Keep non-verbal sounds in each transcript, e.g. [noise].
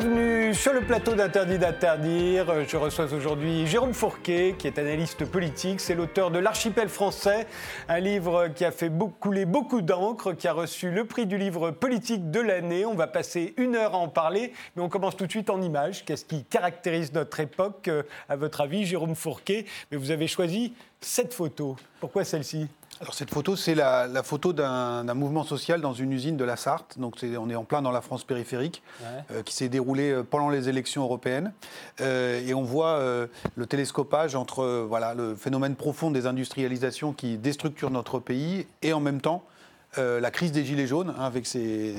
Bienvenue sur le plateau d'Interdit d'interdire. Je reçois aujourd'hui Jérôme Fourquet, qui est analyste politique. C'est l'auteur de L'Archipel français, un livre qui a fait couler beaucoup d'encre, qui a reçu le prix du livre politique de l'année. On va passer une heure à en parler, mais on commence tout de suite en images. Qu'est-ce qui caractérise notre époque, euh, à votre avis, Jérôme Fourquet? Mais vous avez choisi cette photo. Pourquoi celle-ci? Alors cette photo, c'est la, photo d'un mouvement social dans une usine de la Sarthe. Donc on est en plein dans la France périphérique, euh, qui s'est déroulé euh, pendant les élections européennes. Euh, et on voit le télescopage entre voilà, le phénomène profond des industrialisations qui déstructurent notre pays et en même temps la crise des gilets jaunes, hein, avec ces,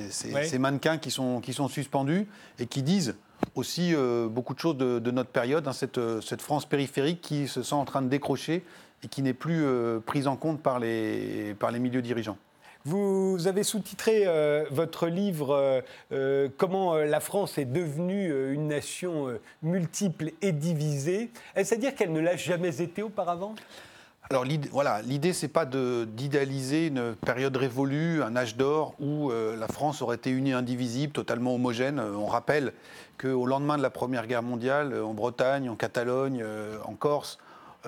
mannequins qui sont, qui sont suspendus et qui disent aussi beaucoup de choses de, notre période, hein, cette, cette France périphérique qui se sent en train de décrocher et qui n'est plus euh, prise en compte par les, par les milieux dirigeants. Vous avez sous-titré euh, votre livre euh, Comment la France est devenue une nation multiple et divisée. Est-ce à dire qu'elle ne l'a jamais été auparavant? Alors l'idée, voilà, l'idée c'est pas d'idéaliser une période révolue, un âge d'or où la France aurait été unie, indivisible, totalement homogène. On rappelle qu'au lendemain de la Première Guerre mondiale, en Bretagne, en Catalogne, en Corse,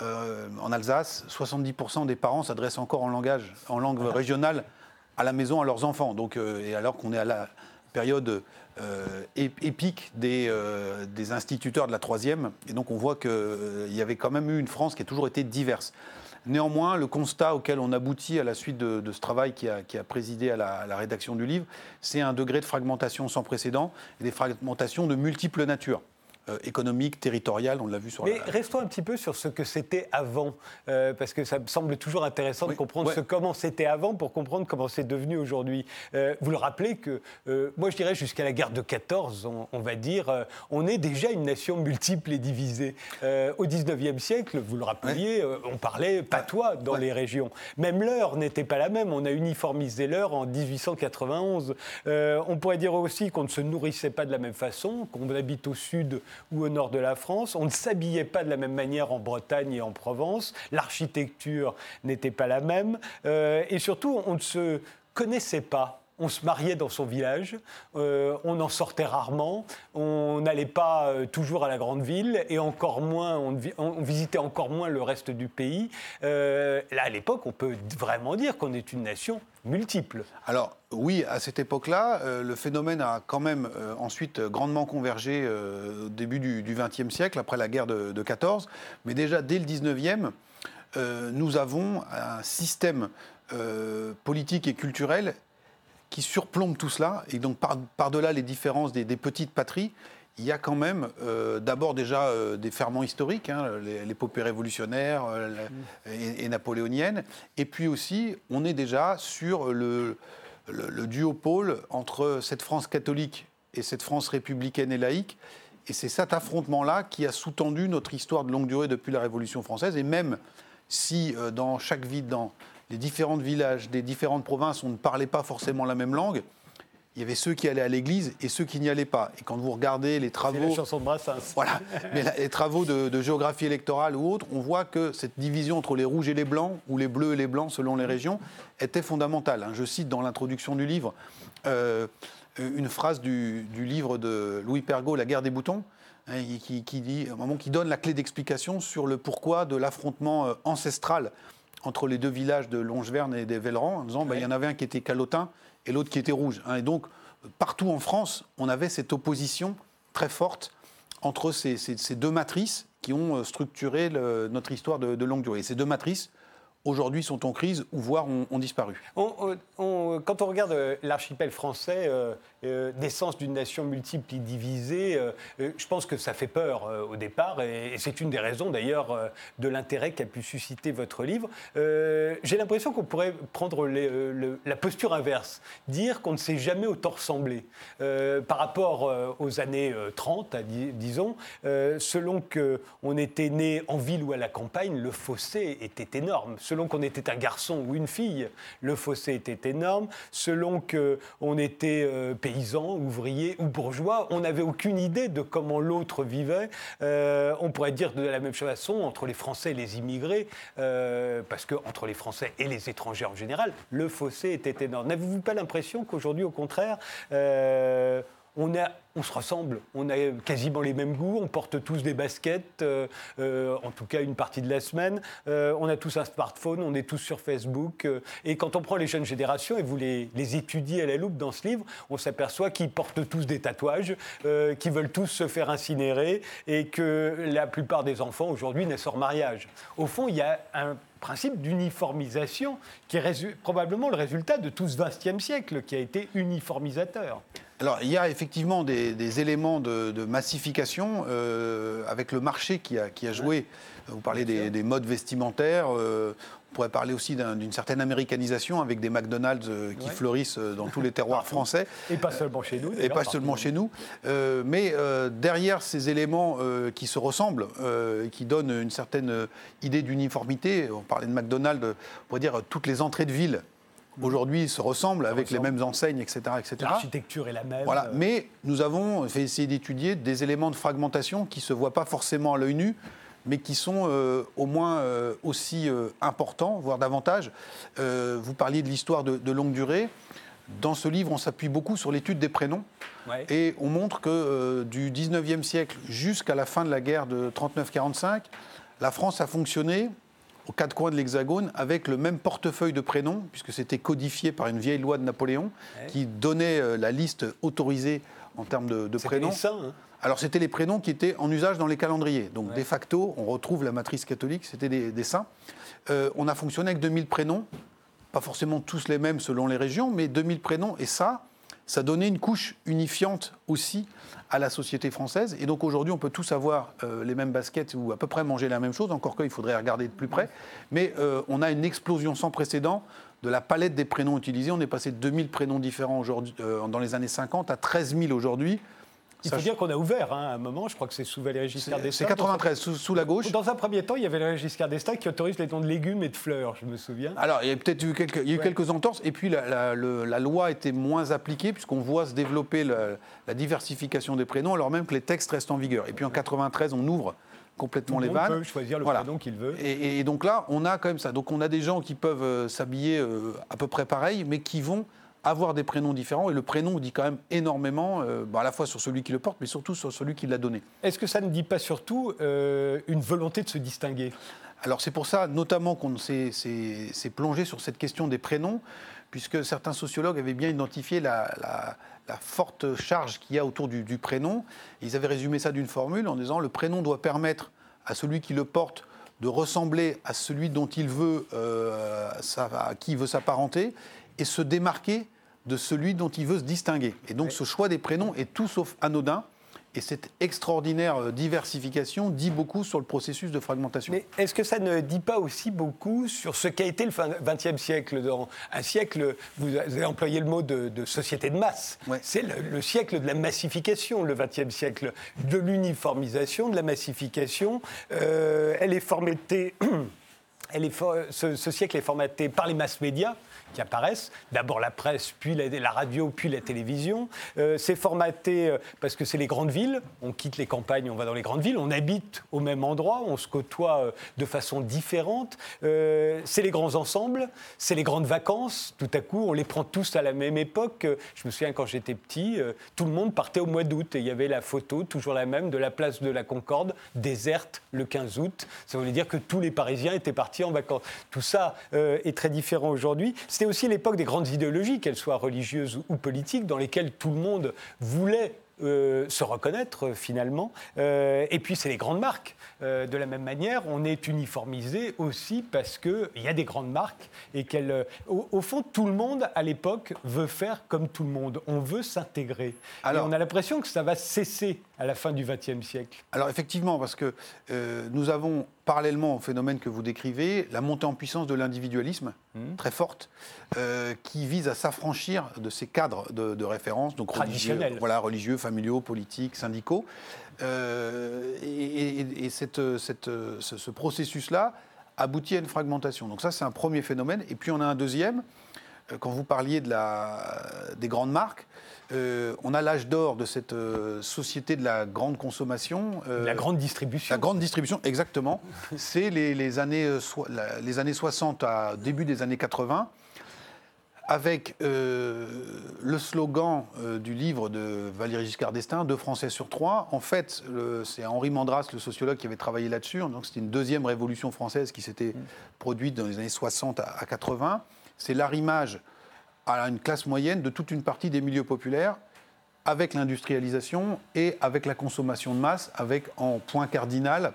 euh, en Alsace, 70% des parents s'adressent encore en langage, en langue régionale à la maison à leurs enfants. Donc, euh, et alors qu'on est à la période euh, épique des, des, instituteurs de la troisième, et donc on voit qu'il y avait quand même eu une France qui a toujours été diverse. Néanmoins, le constat auquel on aboutit à la suite de, ce travail qui a, présidé à la, à la, rédaction du livre, c'est un degré de fragmentation sans précédent et des fragmentations de multiples natures. Euh, économique, territoriale, on l'a vu sur Mais restons un petit peu sur ce que c'était avant, euh, parce que ça me semble toujours intéressant de comprendre ce, comment c'était avant pour comprendre comment c'est devenu aujourd'hui. Euh, vous le rappelez que, moi je dirais jusqu'à la guerre de 14, on, va dire, on est déjà une nation multiple et divisée. au 19e siècle, vous le rappeliez, on parlait patois dans les régions. Même l'heure n'était pas la même, on a uniformisé l'heure en 1891. on pourrait dire aussi qu'on ne se nourrissait pas de la même façon, qu'on habite au sud ou au nord de la France. On ne s'habillait pas de la même manière en Bretagne et en Provence. L'architecture n'était pas la même. Euh, et surtout, on ne se connaissait pas on se mariait dans son village, euh, on en sortait rarement, on n'allait pas euh, toujours à la grande ville et encore moins, on, visitait encore moins le reste du pays. là, à l'époque, on peut vraiment dire qu'on est une nation multiple. Alors oui, à cette époque-là, euh, le phénomène a quand même euh, ensuite grandement convergé euh, au début du XXe siècle, après la guerre de, de 14. Mais déjà dès le XIXe, nous avons un système politique et culturel qui surplombe tout cela. Et donc par-delà les différences des, petites patries, il y a quand même d'abord déjà des ferments historiques, hein, l'épopée révolutionnaire et, et, napoléonienne, et puis aussi on est déjà sur le, le, duopole entre cette France catholique et cette France républicaine et laïque. Et c'est cet affrontement-là qui a sous-tendu notre histoire de longue durée depuis la Révolution française. Et même si euh, dans chaque ville, dans les différents villages des différentes provinces, on ne parlait pas forcément la même langue, il y avait ceux qui allaient à l'église et ceux qui n'y allaient pas. Et quand vous regardez les travaux. La chanson de Brassens. Voilà. Mais les travaux de, géographie électorale ou autres, on voit que cette division entre les rouges et les blancs, ou les bleus et les blancs selon les régions, était fondamentale. Hein. Je cite dans l'introduction du livre euh, une phrase du, livre de Louis Pergaud, La guerre des boutons. Hein, qui, dit, un moment, qui donne la clé d'explication sur le pourquoi de l'affrontement euh, ancestral entre les deux villages de Longeverne et des Vellerans, en disant bah, il y en avait un qui était calotin et l'autre qui était rouge. Hein. Et donc, partout en France, on avait cette opposition très forte entre ces, deux matrices qui ont euh, structuré notre histoire de, de longue durée. Et ces deux matrices, aujourd'hui sont en crise ou voire ont, disparu. quand on regarde euh, l'archipel français, euh, euh, naissance d'une nation multiple et divisée, je pense que ça fait peur au départ et, c'est une des raisons d'ailleurs de l'intérêt qu'a pu susciter votre livre. J'ai l'impression qu'on pourrait prendre la posture inverse, dire qu'on ne s'est jamais autant ressemblé par rapport aux années 30, disons, selon qu'on était né en ville ou à la campagne, le fossé était énorme selon qu'on était un garçon ou une fille, le fossé était énorme. Selon qu'on était euh, paysan, ouvrier ou bourgeois, on n'avait aucune idée de comment l'autre vivait. Euh, on pourrait dire de la même façon entre les Français et les immigrés, euh, parce que entre les Français et les étrangers en général, le fossé était énorme. N'avez-vous pas l'impression qu'aujourd'hui, au contraire, on, se ressemble, on a quasiment les mêmes goûts, on porte tous des baskets, euh, euh, en tout cas une partie de la semaine, euh, on a tous un smartphone, on est tous sur Facebook. et quand on prend les jeunes générations et vous les, les étudiez à la loupe dans ce livre, on s'aperçoit qu'ils portent tous des tatouages, qu'ils veulent tous se faire incinérer et que la plupart des enfants aujourd'hui naissent hors mariage. Au fond, il y a un principe d'uniformisation qui est probablement le résultat de tout ce XXe siècle qui a été uniformisateur. Alors, il y a effectivement des, éléments de, massification euh, avec le marché qui a, qui a joué. Vous parlez des, modes vestimentaires. Euh, on pourrait parler aussi d'une certaine américanisation avec des McDonald's euh, qui fleurissent dans tous les terroirs français. Et pas seulement chez nous. Et pas seulement chez nous. mais derrière ces éléments qui se ressemblent, qui donnent une certaine idée d'uniformité, on parlait de McDonald's, on pourrait dire toutes les entrées de ville aujourd'hui se ressemblent avec les mêmes enseignes, etc. etc. L'architecture est la même. Voilà. Mais nous avons fait essayer d'étudier des éléments de fragmentation qui ne se voient pas forcément à l'œil nu, mais qui sont euh, au moins euh, aussi euh, importants, voire davantage. vous parliez de l'histoire de, longue durée. Dans ce livre, on s'appuie beaucoup sur l'étude des prénoms. Et on montre que du 19e siècle jusqu'à la fin de la guerre de 39-45, la France a fonctionné aux quatre coins de l'Hexagone avec le même portefeuille de prénoms, puisque c'était codifié par une vieille loi de Napoléon qui donnait euh, la liste autorisée en termes de, prénoms. Saints, hein. Alors c'était les prénoms qui étaient en usage dans les calendriers. Donc de facto, on retrouve la matrice catholique, c'était des, saints. Euh, on a fonctionné avec 2000 prénoms, pas forcément tous les mêmes selon les régions, mais 2000 prénoms. Et ça, ça donnait une couche unifiante aussi à la société française. Et donc aujourd'hui, on peut tous avoir euh, les mêmes baskets ou à peu près manger la même chose, encore qu'il faudrait regarder de plus près. Mais euh, on a une explosion sans précédent de la palette des prénoms utilisés. On est passé de 2000 prénoms différents euh, dans les années 50 à 13 000 aujourd'hui. Il faut dire qu'on a ouvert hein, à un moment, je crois que c'est sous Valéry Giscard d'Estaing. C'est 93, sous, la gauche. Dans un premier temps, il y avait Valéry Giscard d'Estaing qui autorise les dons de légumes et de fleurs, je me souviens. Alors, il y a peut-être eu quelques, eu quelques entorses, et puis la, loi était moins appliquée, puisqu'on voit se développer la, diversification des prénoms, alors même que les textes restent en vigueur. Et puis en 93, on ouvre complètement les vannes. Peut choisir le prénom qu'il veut. Et, donc là, on a quand même ça. Donc on a des gens qui peuvent euh, s'habiller euh, à peu près pareil, mais qui vont avoir des prénoms différents. Et le prénom dit quand même énormément, euh, à la fois sur celui qui le porte, mais surtout sur celui qui l'a donné. Est-ce que ça ne dit pas surtout euh, une volonté de se distinguer? Alors c'est pour ça notamment qu'on s'est plongé sur cette question des prénoms, puisque certains sociologues avaient bien identifié la, forte charge qu'il y a autour du, prénom. Ils avaient résumé ça d'une formule en disant le prénom doit permettre à celui qui le porte de ressembler à celui dont il veut, euh, à qui il veut s'apparenter, et se démarquer de celui dont il veut se distinguer. Et donc ce choix des prénoms est tout sauf anodin. Et cette extraordinaire euh, diversification dit beaucoup sur le processus de fragmentation. Mais est-ce que ça ne dit pas aussi beaucoup sur ce qu'a été le XXe siècle dans Un siècle, vous avez employé le mot de, société de masse. C'est le, siècle de la massification, le XXe siècle, de l'uniformisation, de la massification. Euh, elle est formatée. [clears throat] Elle est ce, ce siècle est formaté par les mass médias qui apparaissent. D'abord la presse, puis la, radio, puis la télévision. Euh, c'est formaté euh, parce que c'est les grandes villes. On quitte les campagnes, on va dans les grandes villes. On habite au même endroit, on se côtoie euh, de façon différente. c'est les grands ensembles, c'est les grandes vacances. Tout à coup, on les prend tous à la même époque. Je me souviens quand j'étais petit, tout le monde partait au mois d'août et il y avait la photo, toujours la même, de la place de la Concorde, déserte le 15 août. Ça voulait dire que tous les Parisiens étaient partis en vacances. Tout ça est très différent aujourd'hui. C'était aussi l'époque des grandes idéologies, qu'elles soient religieuses ou politiques, dans lesquelles tout le monde voulait euh, se reconnaître finalement. Euh, et puis c'est les grandes marques. Euh, de la même manière, on est uniformisé aussi parce qu'il y a des grandes marques et qu'elles. Au, fond, tout le monde à l'époque veut faire comme tout le monde. On veut s'intégrer. Et on a l'impression que ça va cesser à la fin du XXe siècle. Alors effectivement, parce que nous avons parallèlement au phénomène que vous décrivez, la montée en puissance de l'individualisme, hmm. très forte, euh, qui vise à s'affranchir de ces cadres de, référence, donc religieux, voilà, religieux, familiaux, politiques, syndicaux. Euh, et, cette, cette, ce, processus-là aboutit à une fragmentation. Donc ça, c'est un premier phénomène. Et puis on a un deuxième, quand vous parliez de la, des grandes marques, euh, on a l'âge d'or de cette euh, société de la grande consommation. Euh, la grande distribution. La grande distribution, exactement. C'est les, années, les années 60 à début des années 80. avec euh, le slogan euh, du livre de Valéry Giscard d'Estaing, Deux Français sur trois. En fait, c'est Henri Mandras, le sociologue, qui avait travaillé là-dessus. Donc, c'était une deuxième révolution française qui s'était produite dans les années 60 à 80. C'est l'arrimage à une classe moyenne de toute une partie des milieux populaires avec l'industrialisation et avec la consommation de masse, avec en point cardinal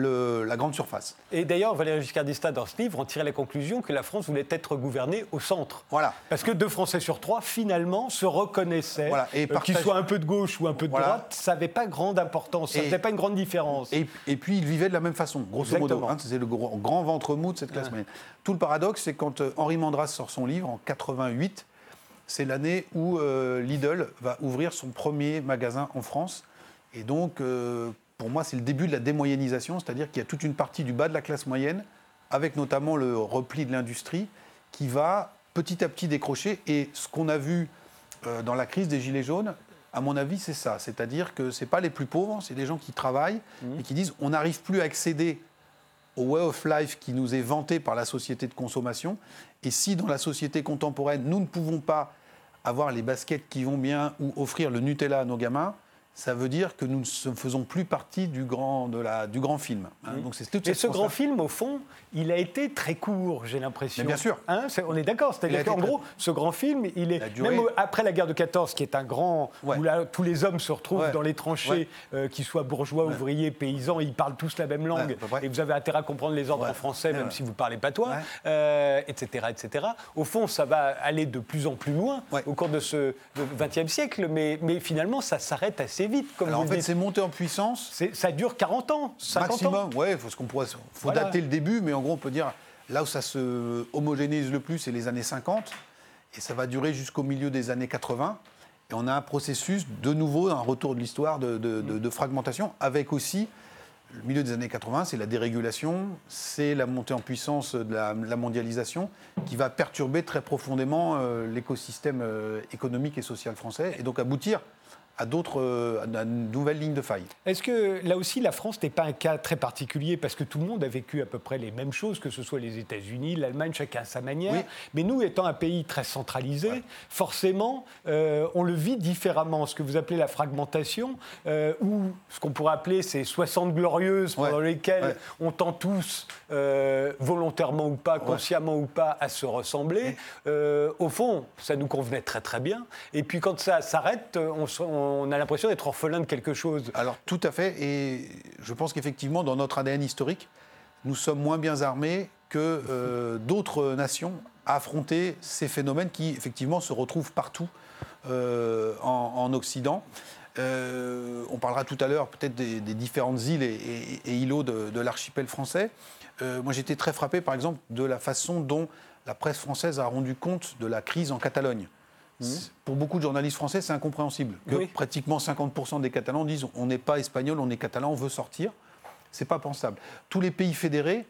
la grande surface. Et d'ailleurs, Valéry Giscard d'Estaing, dans ce livre, en tirait la conclusion que la France voulait être gouvernée au centre. Voilà. Parce que deux Français sur trois, finalement, se reconnaissaient. Voilà. Et euh, Qu'ils soient un peu de gauche ou un peu de droite, ça n'avait pas grande importance, ça ne faisait pas une grande différence. Et, puis, ils vivaient de la même façon, grosso modo. Hein, C'était le grand ventre mou de cette classe moyenne. Tout le paradoxe, c'est quand euh, Henri Mandras sort son livre en 88, c'est l'année où euh, Lidl va ouvrir son premier magasin en France. Et donc, pour moi, c'est le début de la démoyennisation, c'est-à-dire qu'il y a toute une partie du bas de la classe moyenne, avec notamment le repli de l'industrie, qui va petit à petit décrocher. Et ce qu'on a vu euh, dans la crise des Gilets jaunes, à mon avis, c'est ça. C'est-à-dire que ce pas les plus pauvres, c'est des gens qui travaillent mmh. et qui disent on n'arrive plus à accéder au way of life qui nous est vanté par la société de consommation. Et si dans la société contemporaine, nous ne pouvons pas avoir les baskets qui vont bien ou offrir le Nutella à nos gamins, ça veut dire que nous ne faisons plus partie du grand, de la, du grand film. Hein. Donc c'est Et ce grand film, au fond, il a été très court, j'ai l'impression. bien sûr. Hein, on est d'accord. C'est-à-dire qu'en gros, ce grand film, il est. même après la guerre de 14, qui est un grand. où là, tous les hommes se retrouvent dans les tranchées, euh, qu'ils soient bourgeois, ouvriers, paysans, ils parlent tous la même langue. et vous avez intérêt à comprendre les ordres en français, même si vous ne parlez pas toi, etc., etc. Au fond, ça va aller de plus en plus loin au cours de ce XXe siècle, mais, mais finalement, ça s'arrête assez vite. Comme Alors en fait, c'est monté en puissance. Ça dure 40 ans, 50 Maximum, oui, il faut, ce qu'on pourrait, faut dater le début, mais en gros, on peut dire là où ça se homogénéise le plus, c'est les années 50, et ça va durer jusqu'au milieu des années 80. Et on a un processus, de nouveau, un retour de l'histoire de, fragmentation, avec aussi le milieu des années 80, c'est la dérégulation, c'est la montée en puissance de la, mondialisation qui va perturber très profondément euh, l'écosystème euh, économique et social français et donc aboutir à d'autres, euh, à une nouvelle ligne de faille. Est-ce que là aussi la France n'est pas un cas très particulier parce que tout le monde a vécu à peu près les mêmes choses, que ce soit les États-Unis, l'Allemagne, chacun à sa manière. Mais nous, étant un pays très centralisé, forcément, euh, on le vit différemment. Ce que vous appelez la fragmentation, euh, ou ce qu'on pourrait appeler ces 60 glorieuses pendant lesquelles on tend tous, volontairement ou pas, consciemment ou pas, à se ressembler. au fond, ça nous convenait très très bien. Et puis quand ça s'arrête, on, on on a l'impression d'être orphelin de quelque chose. Alors tout à fait, et je pense qu'effectivement, dans notre ADN historique, nous sommes moins bien armés que euh, d'autres nations à affronter ces phénomènes qui, effectivement, se retrouvent partout euh, en, Occident. Euh, on parlera tout à l'heure peut-être des, différentes îles et, îlots de, l'archipel français. moi, j'étais très frappé, par exemple, de la façon dont la presse française a rendu compte de la crise en Catalogne. Mmh. Pour beaucoup de journalistes français, c'est incompréhensible. Que pratiquement 50% des Catalans disent on n'est pas espagnol, on est catalan, on veut sortir. C'est pas pensable. Tous les pays fédérés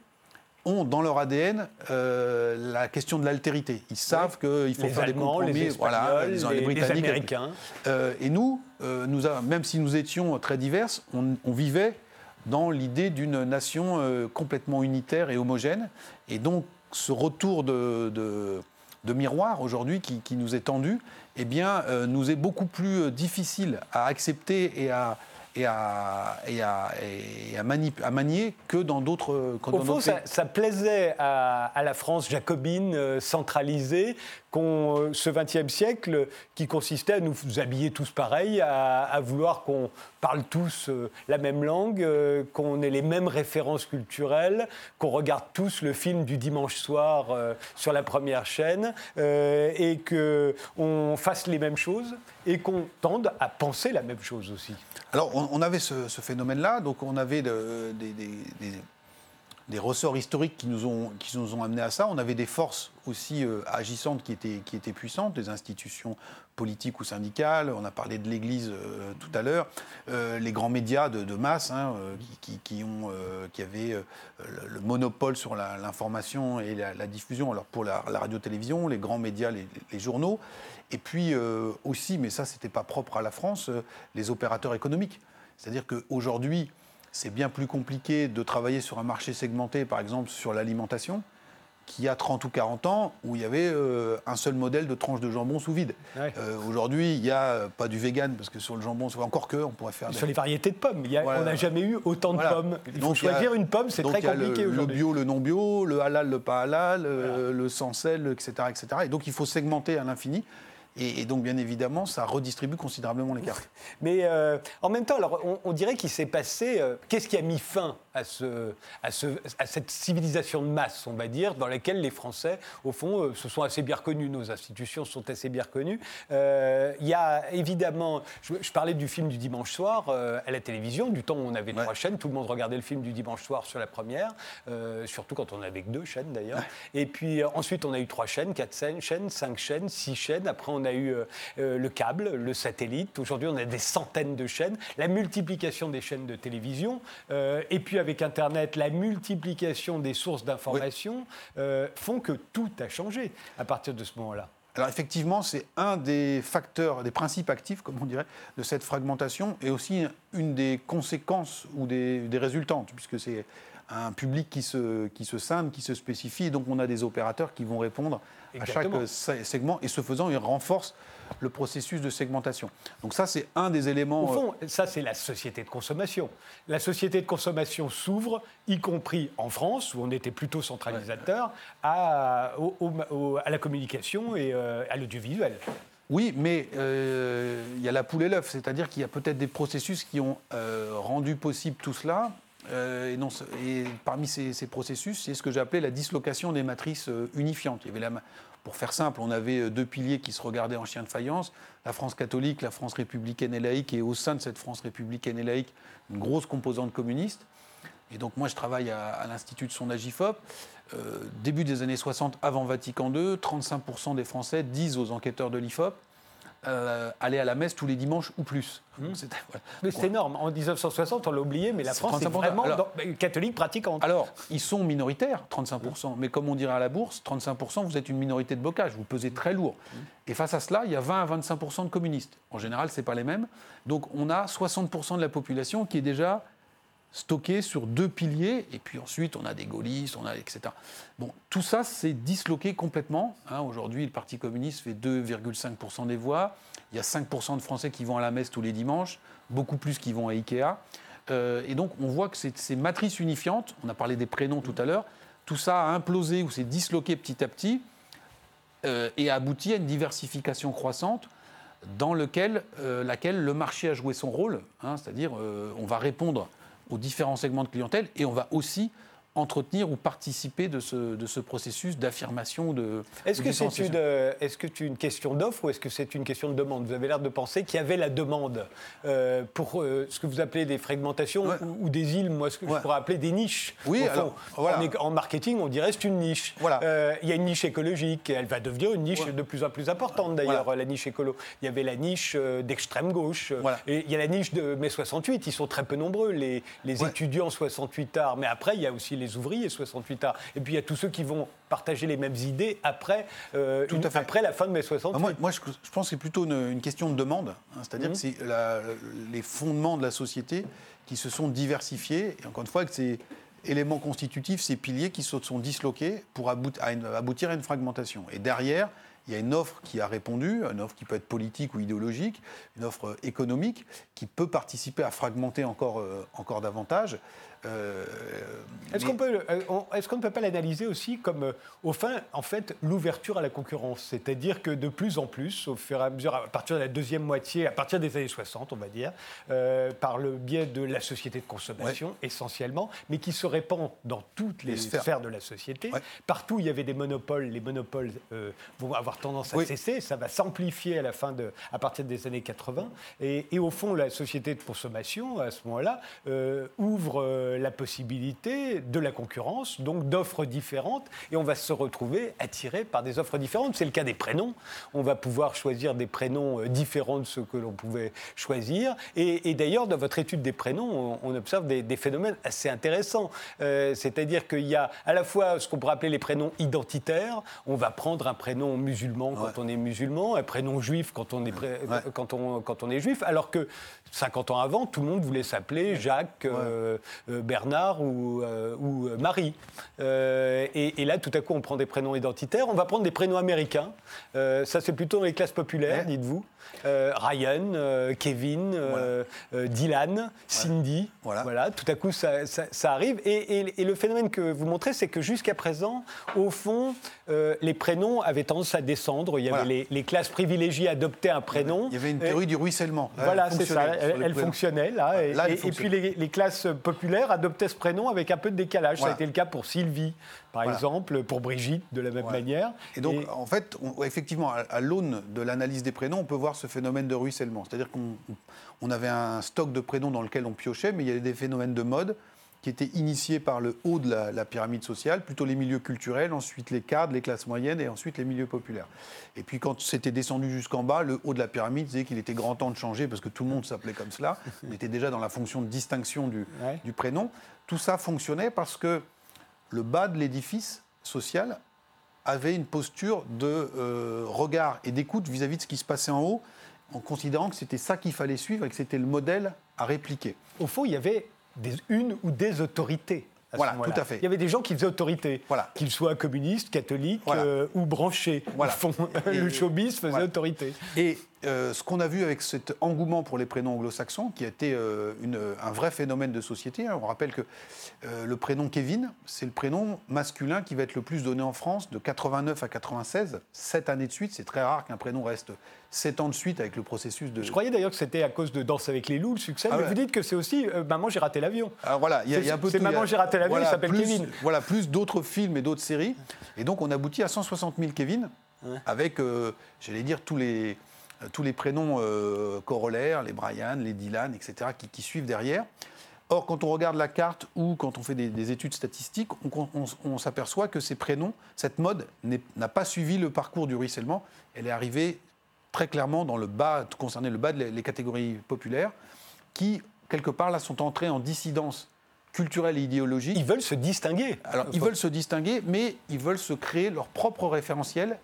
ont dans leur ADN euh, la question de l'altérité. Ils savent qu'il faut faire des compromis. Les voilà, les, les, Britanniques. Américains. Euh, et nous, euh, nous même si nous étions très diverses, on, vivait dans l'idée d'une nation complètement unitaire et homogène. Et donc, ce retour de de miroir aujourd'hui qui, nous est tendu, eh bien, euh, nous est beaucoup plus euh, difficile à accepter et à, et à, et à, et à, manier que dans d'autres Au fond, ça, ça, plaisait à, la France jacobine, euh, centralisée, qu'on, ce XXe siècle qui consistait à nous habiller tous pareil, à, vouloir qu'on parle tous euh, la même langue, euh, qu'on ait les mêmes références culturelles, qu'on regarde tous le film du dimanche soir sur la première chaîne et qu'on fasse les mêmes choses et qu'on tende à penser la même chose aussi. Alors, on, avait ce, phénomène-là, donc on avait des, ressorts historiques qui nous, ont, amenés à ça. On avait des forces aussi euh, agissantes qui étaient puissantes, des institutions politiques ou syndicales. On a parlé de l'Église euh, tout à l'heure. Euh, les grands médias de, masse hein, qui, ont, qui avaient le, monopole sur l'information et la, diffusion. Alors pour la, radio-télévision, les grands médias, les journaux. Et puis euh, aussi, mais ça, ce n'était pas propre à la France, euh, les opérateurs économiques. C'est-à-dire qu'aujourd'hui, c'est bien plus compliqué de travailler sur un marché segmenté, par exemple sur l'alimentation, qu'il y a 30 ou 40 ans où il y avait euh, un seul modèle de tranche de jambon sous vide. Euh, aujourd'hui, il n'y a euh, pas du vegan, parce que sur le jambon, encore que, on pourrait faire... Sur les variétés de pommes, on n'a jamais eu autant de pommes. Il faut choisir une pomme, c'est très compliqué aujourd'hui. Le bio, le non bio, le halal, le pas halal, le sans sel, etc., etc. Et donc il faut segmenter à l'infini. Et, donc, bien évidemment, ça redistribue considérablement les cartes. [laughs] Mais euh, en même temps, alors, on, dirait qu'il s'est passé. Euh, qu'est-ce qui a mis fin à, ce, à, ce, à, cette civilisation de masse, on va dire, dans laquelle les Français, au fond, euh, se sont assez bien reconnus. Nos institutions sont assez bien reconnues. Il y a évidemment. Je, parlais du film du dimanche soir à la télévision, du temps où on avait trois chaînes. Tout le monde regardait le film du dimanche soir sur la première, surtout quand on avait que deux chaînes d'ailleurs. Et puis ensuite, on a eu trois chaînes, quatre chaînes, cinq chaînes, six chaînes. Après, on a eu euh, euh, le câble, le satellite. Aujourd'hui, on a des centaines de chaînes. La multiplication des chaînes de télévision. Euh, et puis, avec Internet, la multiplication des sources d'information font que tout a changé à partir de ce moment-là. Alors effectivement, c'est un des facteurs, des principes actifs, comme on dirait, de cette fragmentation, et aussi une des conséquences ou des, des résultantes, puisque c'est un public qui se, qui se scinde, qui se spécifie, et donc on a des opérateurs qui vont répondre à chaque segment, et ce faisant, ils renforcent le processus de segmentation. Donc ça, c'est un des éléments... Au fond, euh, ça, c'est la société de consommation. La société de consommation s'ouvre, y compris en France, où on était plutôt centralisateur, à, à, la communication et euh, à l'audiovisuel. Oui, mais euh, il y a la poule et l'œuf, c'est-à-dire qu'il y a peut-être des processus qui ont rendu possible tout cela, euh, et, non, et, parmi ces, processus, c'est ce que j'appelais la dislocation des matrices euh, unifiantes. Il y avait la, pour faire simple, on avait euh, deux piliers qui se regardaient en chien de faïence, la France catholique, la France républicaine et laïque, et au sein de cette France républicaine et laïque, une grosse composante communiste. Et donc moi, je travaille à, l'Institut de sondage IFOP. début des années 60, avant Vatican II, 35% des Français disent aux enquêteurs de l'IFOP euh, aller à la messe tous les dimanches ou plus. Mmh. C'est énorme. En 1960, on l'a oublié, mais la France est vraiment catholique pratiquante. Alors, ils sont minoritaires, 35%, mais comme on dirait à la bourse, 35%, vous êtes une minorité de bocage, vous pesez très lourd. Mmh. Et face à cela, il y a 20 à 25% de communistes. En général, ce n'est pas les mêmes. Donc, on a 60% de la population qui est déjà stocké sur deux piliers, et puis ensuite on a des gaullistes, on a etc. Bon, tout ça s'est disloqué complètement. Hein. Aujourd'hui, le Parti communiste fait 2,5% des voix. Il y a 5% de Français qui vont à la messe tous les dimanches, beaucoup plus qui vont à Ikea. Euh, et donc on voit que ces matrices unifiantes, on a parlé des prénoms tout à l'heure, tout ça a implosé ou s'est disloqué petit à petit euh, et a abouti à une diversification croissante dans lequel, euh, laquelle le marché a joué son rôle, hein. c'est-à-dire on va répondre aux différents segments de clientèle et on va aussi entretenir ou participer de ce, de ce processus d'affirmation de. Est-ce que c'est une, est -ce une question d'offre ou est-ce que c'est une question de demande? Vous avez l'air de penser qu'il y avait la demande euh, pour euh, ce que vous appelez des fragmentations ou, des îles, moi ce que je pourrais appeler des niches. Oui, alors, voilà. en marketing, on dirait c'est une niche. Voilà. Euh, il y a une niche écologique, elle va devenir une niche de plus en plus importante d'ailleurs, la niche écolo. Il y avait la niche d'extrême gauche, et il y a la niche de mai 68, ils sont très peu nombreux, les, les étudiants 68 arts, mais après il y a aussi les les ouvriers 68 a Et puis il y a tous ceux qui vont partager les mêmes idées après, euh, après la fin de mai 68. Moi, moi je, pense que c'est plutôt une, question de demande. Hein. C'est-à-dire que c'est les fondements de la société qui se sont diversifiés. Et encore une fois, que ces éléments constitutifs, ces piliers qui se sont disloqués pour aboutir à une fragmentation. Et derrière, il y a une offre qui a répondu, une offre qui peut être politique ou idéologique, une offre économique qui peut participer à fragmenter encore, euh, encore davantage. Euh, est-ce qu'on peut, euh, est qu'on ne peut pas l'analyser aussi comme, euh, au fin, en fait, l'ouverture à la concurrence? C'est-à-dire que de plus en plus, au fur et à mesure, à partir de la deuxième moitié, à partir des années 60, on va dire, par le biais de la société de consommation essentiellement, mais qui se répand dans toutes les, sphères. de la société. Partout où il y avait des monopoles, les monopoles vont avoir tendance à cesser. Ça va s'amplifier à la fin de, à partir des années 80. Et, et, au fond, la société de consommation, à ce moment-là, ouvre la possibilité de la concurrence, donc d'offres différentes, et on va se retrouver attiré par des offres différentes. C'est le cas des prénoms. On va pouvoir choisir des prénoms euh, différents de ceux que l'on pouvait choisir. Et, d'ailleurs, dans votre étude des prénoms, on, observe des, phénomènes assez intéressants. Euh, c'est-à-dire qu'il y a à la fois ce qu'on pourrait appeler les prénoms identitaires. On va prendre un prénom musulman quand on est musulman, un prénom juif quand on est, quand on, quand on est juif, alors que 50 ans avant, tout le monde voulait s'appeler Jacques, euh, Bernard ou, ou Marie. Et, là, tout à coup, on prend des prénoms identitaires. On va prendre des prénoms américains. ça, c'est plutôt dans les classes populaires, dites-vous. Ryan, Kevin, Dylan, Cindy. Voilà. Tout à coup, ça, arrive. Et, et, le phénomène que vous montrez, c'est que jusqu'à présent, au fond, les prénoms avaient tendance à descendre. Il y avait les, classes privilégiées adoptaient un prénom. Il y avait une théorie du ruissellement. Voilà, c'est ça. Elle, fonctionnait là. et, puis les, classes populaires adoptaient ce prénom avec un peu de décalage. Ça a été le cas pour Sylvie, par exemple, pour Brigitte, de la même manière. Et donc, en fait, effectivement, à, l'aune de l'analyse des prénoms, on peut voir ce phénomène de ruissellement. C'est-à-dire qu'on avait un stock de prénoms dans lequel on piochait, mais il y avait des phénomènes de mode qui étaient initiés par le haut de la, pyramide sociale, plutôt les milieux culturels, ensuite les cadres, les classes moyennes et ensuite les milieux populaires. Et puis quand c'était descendu jusqu'en bas, le haut de la pyramide disait qu'il était grand temps de changer parce que tout le monde s'appelait comme cela. [laughs] On était déjà dans la fonction de distinction du, du prénom. Tout ça fonctionnait parce que le bas de l'édifice social avait une posture de euh, regard et d'écoute vis-à-vis de ce qui se passait en haut, en considérant que c'était ça qu'il fallait suivre et que c'était le modèle à répliquer. Au fond, il y avait des, une ou des autorités. voilà, tout à fait. Il y avait des gens qui faisaient autorité, voilà. qu'ils soient communistes, catholiques euh, ou branchés. Voilà. Fond, [laughs] le showbiz faisait autorité. Et euh, ce qu'on a vu avec cet engouement pour les prénoms anglo-saxons, qui a été euh, une, un vrai phénomène de société, hein, on rappelle que le prénom Kevin, c'est le prénom masculin qui va être le plus donné en France de 89 à 96, sept années de suite. C'est très rare qu'un prénom reste sept ans de suite avec le processus de. Je croyais d'ailleurs que c'était à cause de Danse avec les loups, le succès, ah mais vous dites que c'est aussi Maman, j'ai raté l'avion. Alors voilà, il y, a un peu C'est Maman, j'ai raté l'avion, il s'appelle Kevin. Voilà, plus d'autres films et d'autres séries. Et donc on aboutit à 160 000 Kevin, avec, j'allais dire, tous les euh, tous les prénoms euh, corollaires, les Brian, les Dylan, etc., qui, suivent derrière. Or, quand on regarde la carte ou quand on fait des, études statistiques, on, s'aperçoit que ces prénoms, cette mode, n'a pas suivi le parcours du ruissellement. Elle est arrivée très clairement dans le bas, concerné le bas des catégories populaires, qui, quelque part, là, sont entrées en dissidence culturelle et idéologique. Ils veulent se distinguer. Alors, ils veulent se distinguer, mais ils veulent se créer leur propre référentiel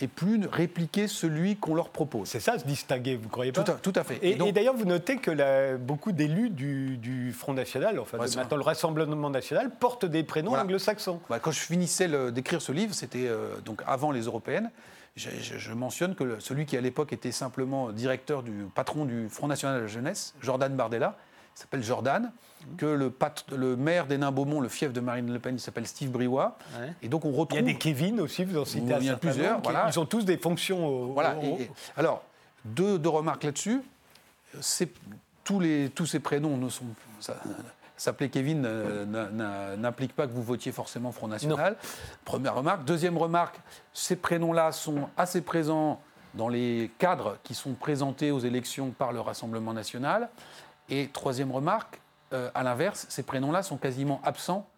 et plus répliquer celui qu'on leur propose. C'est ça, se distinguer, vous croyez pas tout à, fait. Et, d'ailleurs, vous notez que beaucoup d'élus du, Front National, enfin maintenant le Rassemblement National, portent des prénoms anglo-saxons. Bah, quand je finissais d'écrire ce livre, c'était euh, donc avant les européennes, je, mentionne que celui qui à l'époque était simplement directeur du patron du Front National de la Jeunesse, Jordan Bardella, il s'appelle Jordan, que le, le maire des Nains-Beaumont, le fief de Marine Le Pen, il s'appelle Steve Briouat. Et donc on retrouve... Il y a des Kevin aussi, vous en citez Il y a plusieurs. Voilà. Ils ont tous des fonctions. voilà. alors, deux, remarques là-dessus. Tous, les, tous ces prénoms ne sont... S'appeler Kevin n'implique pas que vous votiez forcément Front National. Première remarque. Deuxième remarque, ces prénoms-là sont assez présents dans les cadres qui sont présentés aux élections par le Rassemblement national. Et troisième remarque, euh, à l'inverse, ces prénoms-là sont quasiment absents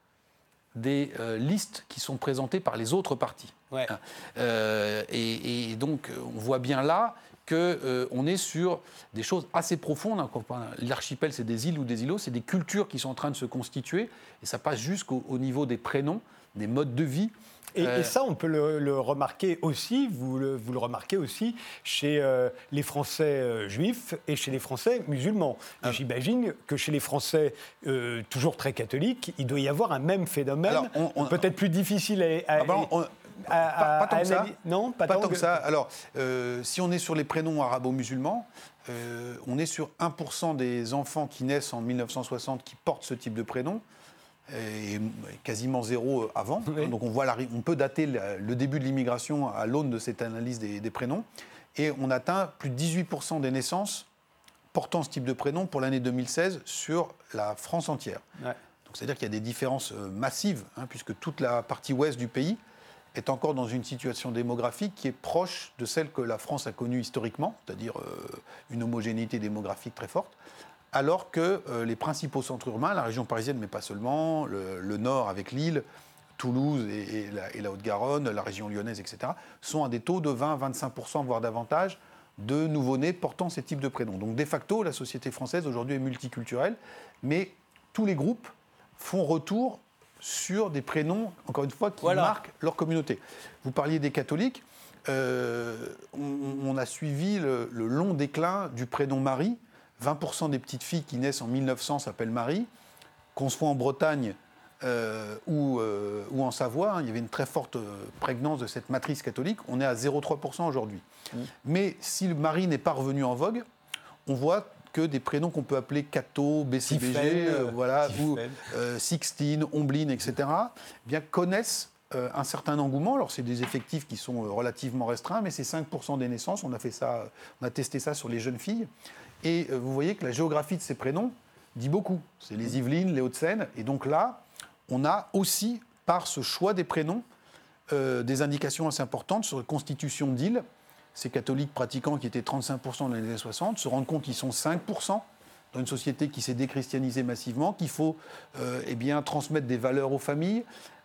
des euh, listes qui sont présentées par les autres partis. Hein. Euh, et, donc, on voit bien là qu'on est sur des choses assez profondes. Hein. L'archipel, c'est des îles ou des îlots, c'est des cultures qui sont en train de se constituer, et ça passe jusqu'au niveau des prénoms, des modes de vie. Et, euh, ça, on peut le, remarquer aussi, vous le, vous le, remarquez aussi chez euh, les Français euh, juifs et chez les Français musulmans. Ah. J'imagine que chez les Français toujours très catholiques, il doit y avoir un même phénomène, peut-être plus difficile à... Ah pas, tant que ça. Non, pas, tant, que... ça. Alors, si on est sur les prénoms arabo-musulmans, on est sur 1% des enfants qui naissent en 1960 qui portent ce type de prénom et quasiment zéro avant. Donc on, voit on peut dater le début de l'immigration à l'aune de cette analyse des, prénoms. Et on atteint plus de 18% des naissances portant ce type de prénom pour l'année 2016 sur la France entière. Donc c'est-à-dire qu'il y a des différences euh, massives, hein, puisque toute la partie ouest du pays est encore dans une situation démographique qui est proche de celle que la France a connue historiquement, c'est-à-dire euh, une homogénéité démographique très forte alors que euh, les principaux centres urbains, la région parisienne, mais pas seulement, le, nord avec Lille, Toulouse et, la, Haute-Garonne, la région lyonnaise, etc., sont à des taux de 20-25%, voire davantage, de nouveau-nés portant ces types de prénoms. Donc de facto, la société française aujourd'hui est multiculturelle, mais tous les groupes font retour sur des prénoms, encore une fois, qui marquent leur communauté. Vous parliez des catholiques. Euh, on, a suivi le, long déclin du prénom Marie 20% des petites filles qui naissent en 1900 s'appellent Marie. qu'on soit en Bretagne ou, ou, en Savoie, hein, il y avait une très forte prégnance de cette matrice catholique. On est à 0,3% aujourd'hui. Mmh. Mais si le mari n'est pas revenu en vogue, on voit que des prénoms qu'on peut appeler Cato, BCBG, voilà, ou Sixtine, Ombline, etc., eh bien, connaissent euh, un certain engouement. Alors, c'est des effectifs qui sont euh, relativement restreints, mais c'est 5% des naissances. On a, fait ça, on a testé ça sur les jeunes filles. Et euh, vous voyez que la géographie de ces prénoms dit beaucoup. C'est les Yvelines, les Hauts-de-Seine. Et donc là, on a aussi, par ce choix des prénoms, des indications assez importantes sur la constitution d'îles. Ces catholiques pratiquants qui étaient 35% dans les années 60 se rendent compte qu'ils sont 5% dans une société qui s'est déchristianisée massivement, qu'il faut eh bien, transmettre des valeurs aux familles,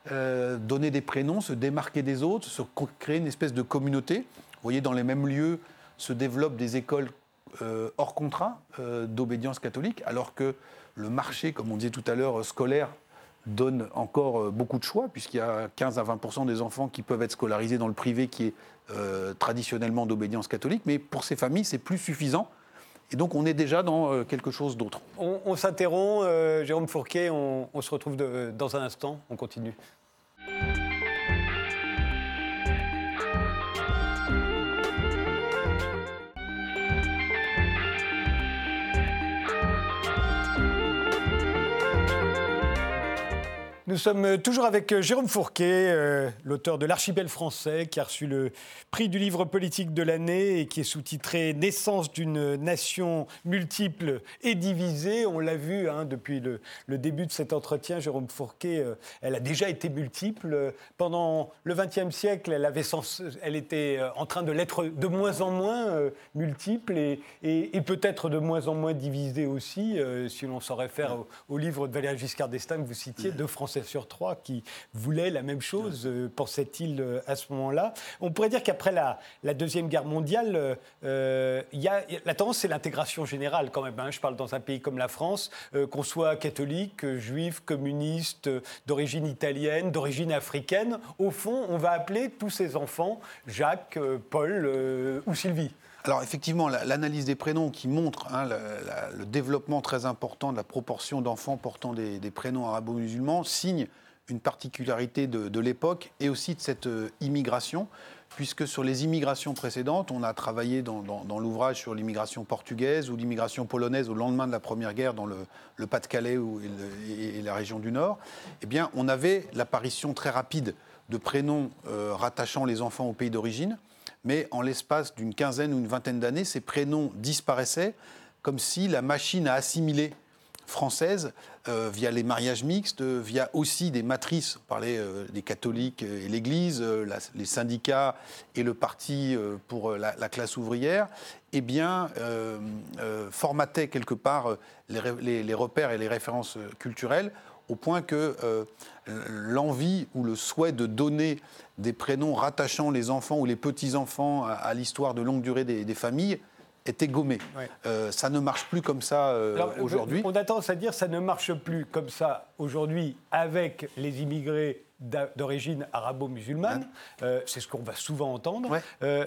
euh, donner des prénoms, se démarquer des autres, se créer une espèce de communauté. Vous voyez, dans les mêmes lieux se développent des écoles euh, hors contrat euh, d'obédience catholique, alors que le marché, comme on disait tout à l'heure, scolaire, donne encore beaucoup de choix, puisqu'il y a 15 à 20 des enfants qui peuvent être scolarisés dans le privé qui est traditionnellement d'obédience catholique, mais pour ces familles, c'est plus suffisant. Et donc on est déjà dans quelque chose d'autre. On, s'interrompt, Jérôme Fourquet, on, se retrouve dans un instant, on continue. Nous sommes toujours avec Jérôme Fourquet, euh, l'auteur de L'Archipel français, qui a reçu le prix du livre politique de l'année et qui est sous-titré Naissance d'une nation multiple et divisée. On l'a vu hein, depuis le, début de cet entretien, Jérôme Fourquet, euh, elle a déjà été multiple. Pendant le XXe siècle, elle, avait elle était euh, en train de l'être de moins en moins multiple et, et, peut-être de moins en moins divisée aussi, si l'on s'en réfère au, au, livre de Valéry Giscard d'Estaing que vous citiez, de Français sur trois qui voulaient la même chose, euh, pensait-il euh, à ce moment-là. On pourrait dire qu'après la, Deuxième Guerre mondiale, euh, y a, la tendance, c'est l'intégration générale quand même. Hein. Je parle dans un pays comme la France, qu'on soit catholique, juif, communiste, d'origine italienne, d'origine africaine. Au fond, on va appeler tous ces enfants Jacques, Paul ou Sylvie. Alors effectivement, l'analyse des prénoms qui montre hein, le, développement très important de la proportion d'enfants portant des, prénoms arabo-musulmans signe une particularité de, l'époque et aussi de cette euh, immigration, puisque sur les immigrations précédentes, on a travaillé dans, l'ouvrage sur l'immigration portugaise ou l'immigration polonaise au lendemain de la Première Guerre dans le, Pas-de-Calais et, la région du Nord, eh bien, on avait l'apparition très rapide de prénoms euh, rattachant les enfants au pays d'origine mais en l'espace d'une quinzaine ou une vingtaine d'années, ces prénoms disparaissaient comme si la machine à assimiler française, euh, via les mariages mixtes, via aussi des matrices, on parlait euh, des catholiques et l'Église, euh, les syndicats et le parti pour la, classe ouvrière, eh bien, formatait quelque part les, repères et les références culturelles au point que l'envie ou le souhait de donner des prénoms rattachant les enfants ou les petits-enfants à, l'histoire de longue durée des, familles était gommé. Euh, ça ne marche plus comme ça euh, aujourd'hui. On a tendance à dire ça ne marche plus comme ça aujourd'hui avec les immigrés d'origine arabo-musulmane. Euh, c'est ce qu'on va souvent entendre.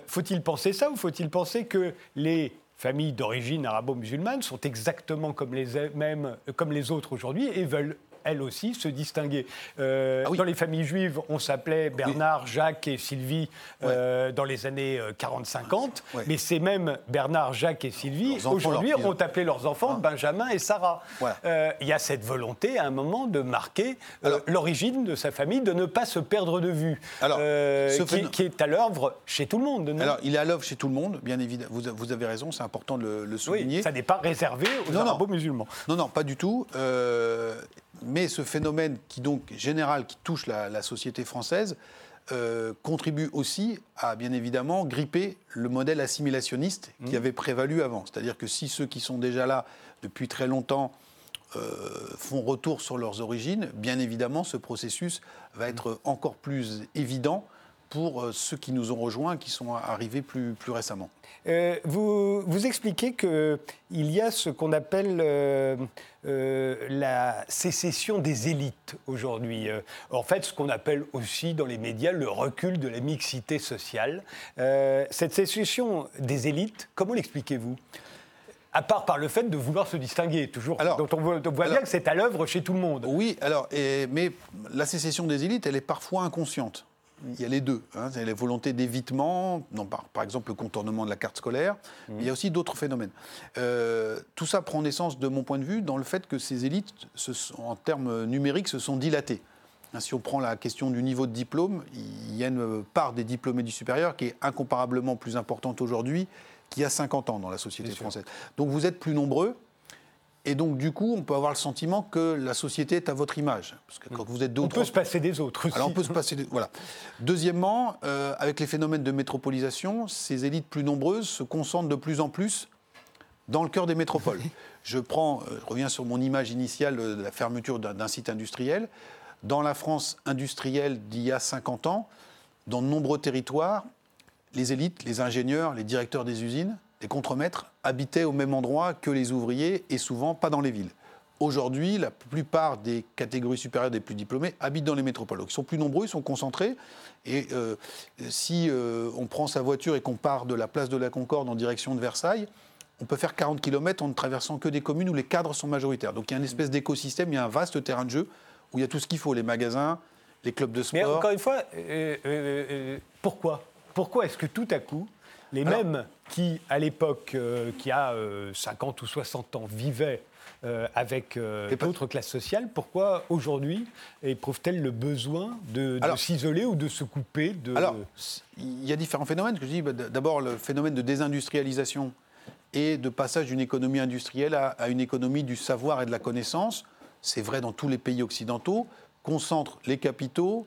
faut-il penser ça ou faut-il penser que les familles d'origine arabo-musulmane sont exactement comme les, mêmes, comme les autres aujourd'hui et veulent elle aussi, se distinguer. Euh, ah dans les familles juives, on s'appelait Bernard, Jacques et Sylvie euh, dans les années 40-50, euh, mais ces mêmes Bernard, Jacques et Sylvie, aujourd'hui, ont appelé leurs enfants ah. Benjamin et Sarah. Il y a cette volonté, à un moment, de marquer l'origine de sa famille, de ne pas se perdre de vue, Alors, qui, est à l'œuvre chez tout le monde. Alors, il est à l'œuvre chez tout le monde, bien évidemment. Vous, avez raison, c'est important de le, souligner. ça n'est pas réservé aux arabo-musulmans. Non, non, pas du tout mais ce phénomène qui donc général qui touche la, société française euh, contribue aussi à bien évidemment gripper le modèle assimilationniste qui mmh. avait prévalu avant. C'est-à-dire que si ceux qui sont déjà là depuis très longtemps euh, font retour sur leurs origines, bien évidemment ce processus va être encore plus évident pour euh, ceux qui nous ont rejoints, qui sont arrivés plus, plus récemment. Euh, vous, vous expliquez qu'il y a ce qu'on appelle euh, la sécession des élites aujourd'hui. en fait, ce qu'on appelle aussi dans les médias le recul de la mixité sociale. cette sécession des élites, comment l'expliquez-vous? À part par le fait de vouloir se distinguer, toujours. Alors, dont on voit, bien que c'est à l'œuvre chez tout le monde. Oui, alors, mais la sécession des élites, elle est parfois inconsciente. Il y a les deux. Hein. Il y a la volonté d'évitement, par, par, exemple le contournement de la carte scolaire. Mmh. il y a aussi d'autres phénomènes. Euh, tout ça prend naissance, de mon point de vue, dans le fait que ces élites, en termes numériques, se sont dilatées. Hein, si on prend la question du niveau de diplôme, il y a une part des diplômés du supérieur qui est incomparablement plus importante aujourd'hui qu'il y a 50 ans dans la société française. Donc vous êtes plus nombreux. Et donc, du coup, on peut avoir le sentiment que la société est à votre image. Parce que quand vous êtes On peut se passer des autres aussi. Alors, on peut se passer des... Voilà. Deuxièmement, euh, avec les phénomènes de métropolisation, ces élites plus nombreuses se concentrent de plus en plus dans le cœur des métropoles. [laughs] je prends, euh, je reviens sur mon image initiale de la fermeture d'un site industriel dans la France industrielle d'il y a 50 ans, dans de nombreux territoires, les élites, les ingénieurs, les directeurs des usines, les contremaîtres habitaient au même endroit que les ouvriers et souvent pas dans les villes. Aujourd'hui, la plupart des catégories supérieures des plus diplômés habitent dans les métropoles. Donc, ils sont plus nombreux, ils sont concentrés. Et euh, si euh, on prend sa voiture et qu'on part de la place de la Concorde en direction de Versailles, on peut faire 40 km en ne traversant que des communes où les cadres sont majoritaires. Donc il y a une espèce d'écosystème, il y a un vaste terrain de jeu où il y a tout ce qu'il faut, les magasins, les clubs de sport. Mais encore une fois, euh, pourquoi? Pourquoi est-ce que tout à coup, les mêmes qui, à l'époque, qui a 50 ou 60 ans, vivaient avec d'autres classes sociales, pourquoi aujourd'hui éprouvent-elles le besoin de, s'isoler ou de se couper de... Alors, il y a différents phénomènes. je dis, bah, d'abord, le phénomène de désindustrialisation et de passage d'une économie industrielle à, une économie du savoir et de la connaissance c'est vrai dans tous les pays occidentaux, concentre les capitaux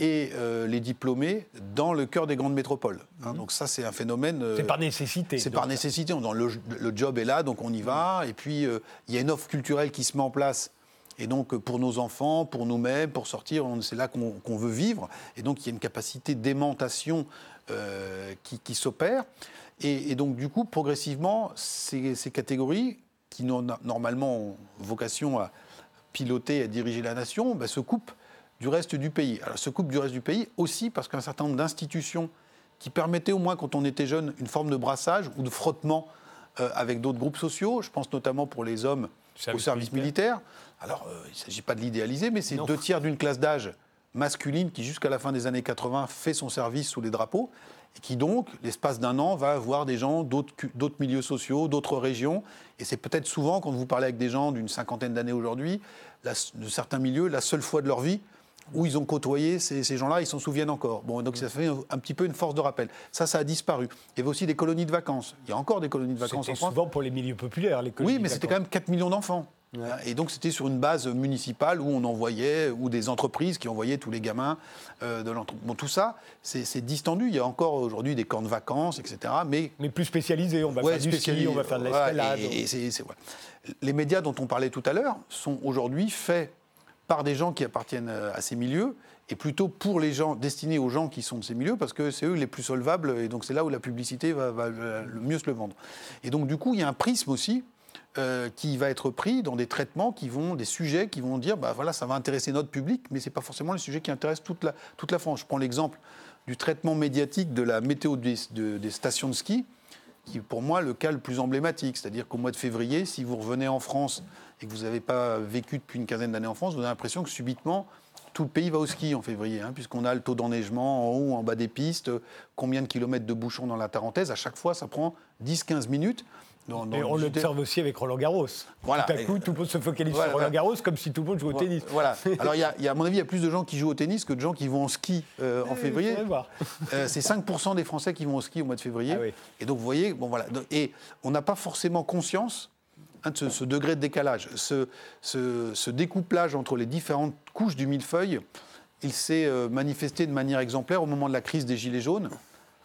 et euh, les diplômés dans le cœur des grandes métropoles. Hein. Mhm. Donc ça, c'est un phénomène... Euh, c'est par nécessité. C'est par nécessité. Le, job est là, donc on y va. Et puis, euh, il y a une offre culturelle qui se met en place. Et donc, pour nos enfants, pour nous-mêmes, pour sortir, c'est là qu'on veut vivre. Et donc, il y a une capacité d'aimantation qui, s'opère. Et, donc, du coup, progressivement, ces, ces catégories, qui normalement ont vocation à, piloter et diriger la nation, bah, se coupe du reste du pays. Alors se coupe du reste du pays aussi parce qu'un certain nombre d'institutions qui permettaient au moins quand on était jeune une forme de brassage ou de frottement euh, avec d'autres groupes sociaux, je pense notamment pour les hommes au service militaire. Alors euh, il ne s'agit pas de l'idéaliser, mais c'est deux tiers d'une classe d'âge masculine qui jusqu'à la fin des années 80 fait son service sous les drapeaux et qui donc, l'espace d'un an, va avoir des gens d'autres milieux sociaux, d'autres régions. Et c'est peut-être souvent, quand vous parlez avec des gens d'une cinquantaine d'années aujourd'hui, de certains milieux, la seule fois de leur vie où ils ont côtoyé ces, gens-là, ils s'en souviennent encore. Bon, donc ça fait un petit peu une force de rappel. Ça, ça a disparu. Il y avait aussi des colonies de vacances. Il y a encore des colonies de vacances en France. souvent pour les milieux populaires, les colonies Oui, mais c'était quand même 4 millions d'enfants. Et donc c'était sur une base municipale où on envoyait, ou des entreprises qui envoyaient tous les gamins euh, de l'entreprise. Bon, tout ça, c'est distendu. Il y a encore aujourd'hui des camps de vacances, etc. Mais, mais plus spécialisés. On va faire du ski, on va faire de l'escalade. Les médias dont on parlait tout à l'heure sont aujourd'hui faits par des gens qui appartiennent euh, à ces milieux et plutôt pour les gens, destinés aux gens qui sont de ces milieux, parce que c'est eux les plus solvables, et donc c'est là où la publicité va, le mieux se le vendre. Et donc du coup, il y a un prisme aussi euh, qui va être pris dans des traitements qui vont, des sujets qui vont dire, bah voilà, ça va intéresser notre public, mais ce n'est pas forcément les sujets qui intéressent toute la, toute la France. Je prends l'exemple du traitement médiatique de la météo des, des stations de ski, qui est pour moi le cas le plus emblématique. C'est-à-dire qu'au mois de février, si vous revenez en France et que vous n'avez pas vécu depuis une quinzaine d'années en France, vous avez l'impression que subitement, tout le pays va au ski en février, hein, puisqu'on a le taux d'enneigement en haut, en bas des pistes, combien de kilomètres de bouchons dans la Tarentaise. À chaque fois, ça prend 10-15 minutes et on l'observe aussi avec Roland Garros. Voilà. Tout à coup, tout le monde se focalise sur Roland Garros comme si tout le monde jouait au tennis. Voilà. [laughs] Alors, y, a, à mon avis, il y a plus de gens qui jouent au tennis que de gens qui vont en ski euh, en février. Euh, c'est 5% des Français qui vont au ski au mois de février. Ah et donc, vous voyez, bon, voilà. Et on n'a pas forcément conscience hein, de ce, degré de décalage, ce, ce, découplage entre les différentes couches du millefeuille. Il s'est euh, manifesté de manière exemplaire au moment de la crise des Gilets jaunes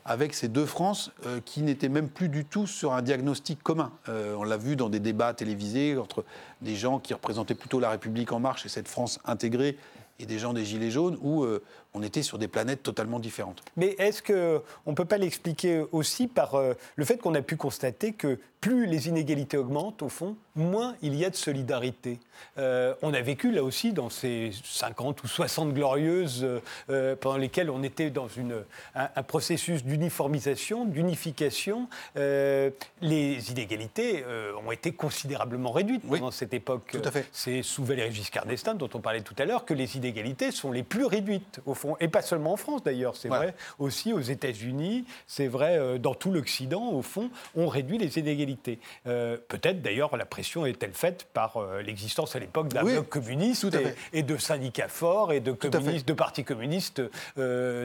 avec ces deux France euh, qui n'étaient même plus du tout sur un diagnostic commun. Euh, on l'a vu dans des débats télévisés entre des gens qui représentaient plutôt la République en marche et cette France intégrée et des gens des Gilets jaunes, euh, on était sur des planètes totalement différentes. Mais est-ce qu'on ne peut pas l'expliquer aussi par euh, le fait qu'on a pu constater que plus les inégalités augmentent, au fond, moins il y a de solidarité euh, On a vécu là aussi dans ces 50 ou 60 glorieuses euh, pendant lesquelles on était dans une, un, processus d'uniformisation, d'unification. les inégalités ont été considérablement réduites pendant cette époque. Tout à fait. C'est sous Valéry Giscard d'Estaing, dont on parlait tout à l'heure, que les inégalités sont les plus réduites, au fond et pas seulement en France d'ailleurs, c'est vrai aussi aux États-Unis, c'est vrai euh, dans tout l'Occident, au fond, on réduit les inégalités. Euh, peut-être d'ailleurs la pression est-elle faite par euh, l'existence à l'époque d'un bloc communiste et, de syndicats forts et de, communistes, de partis communistes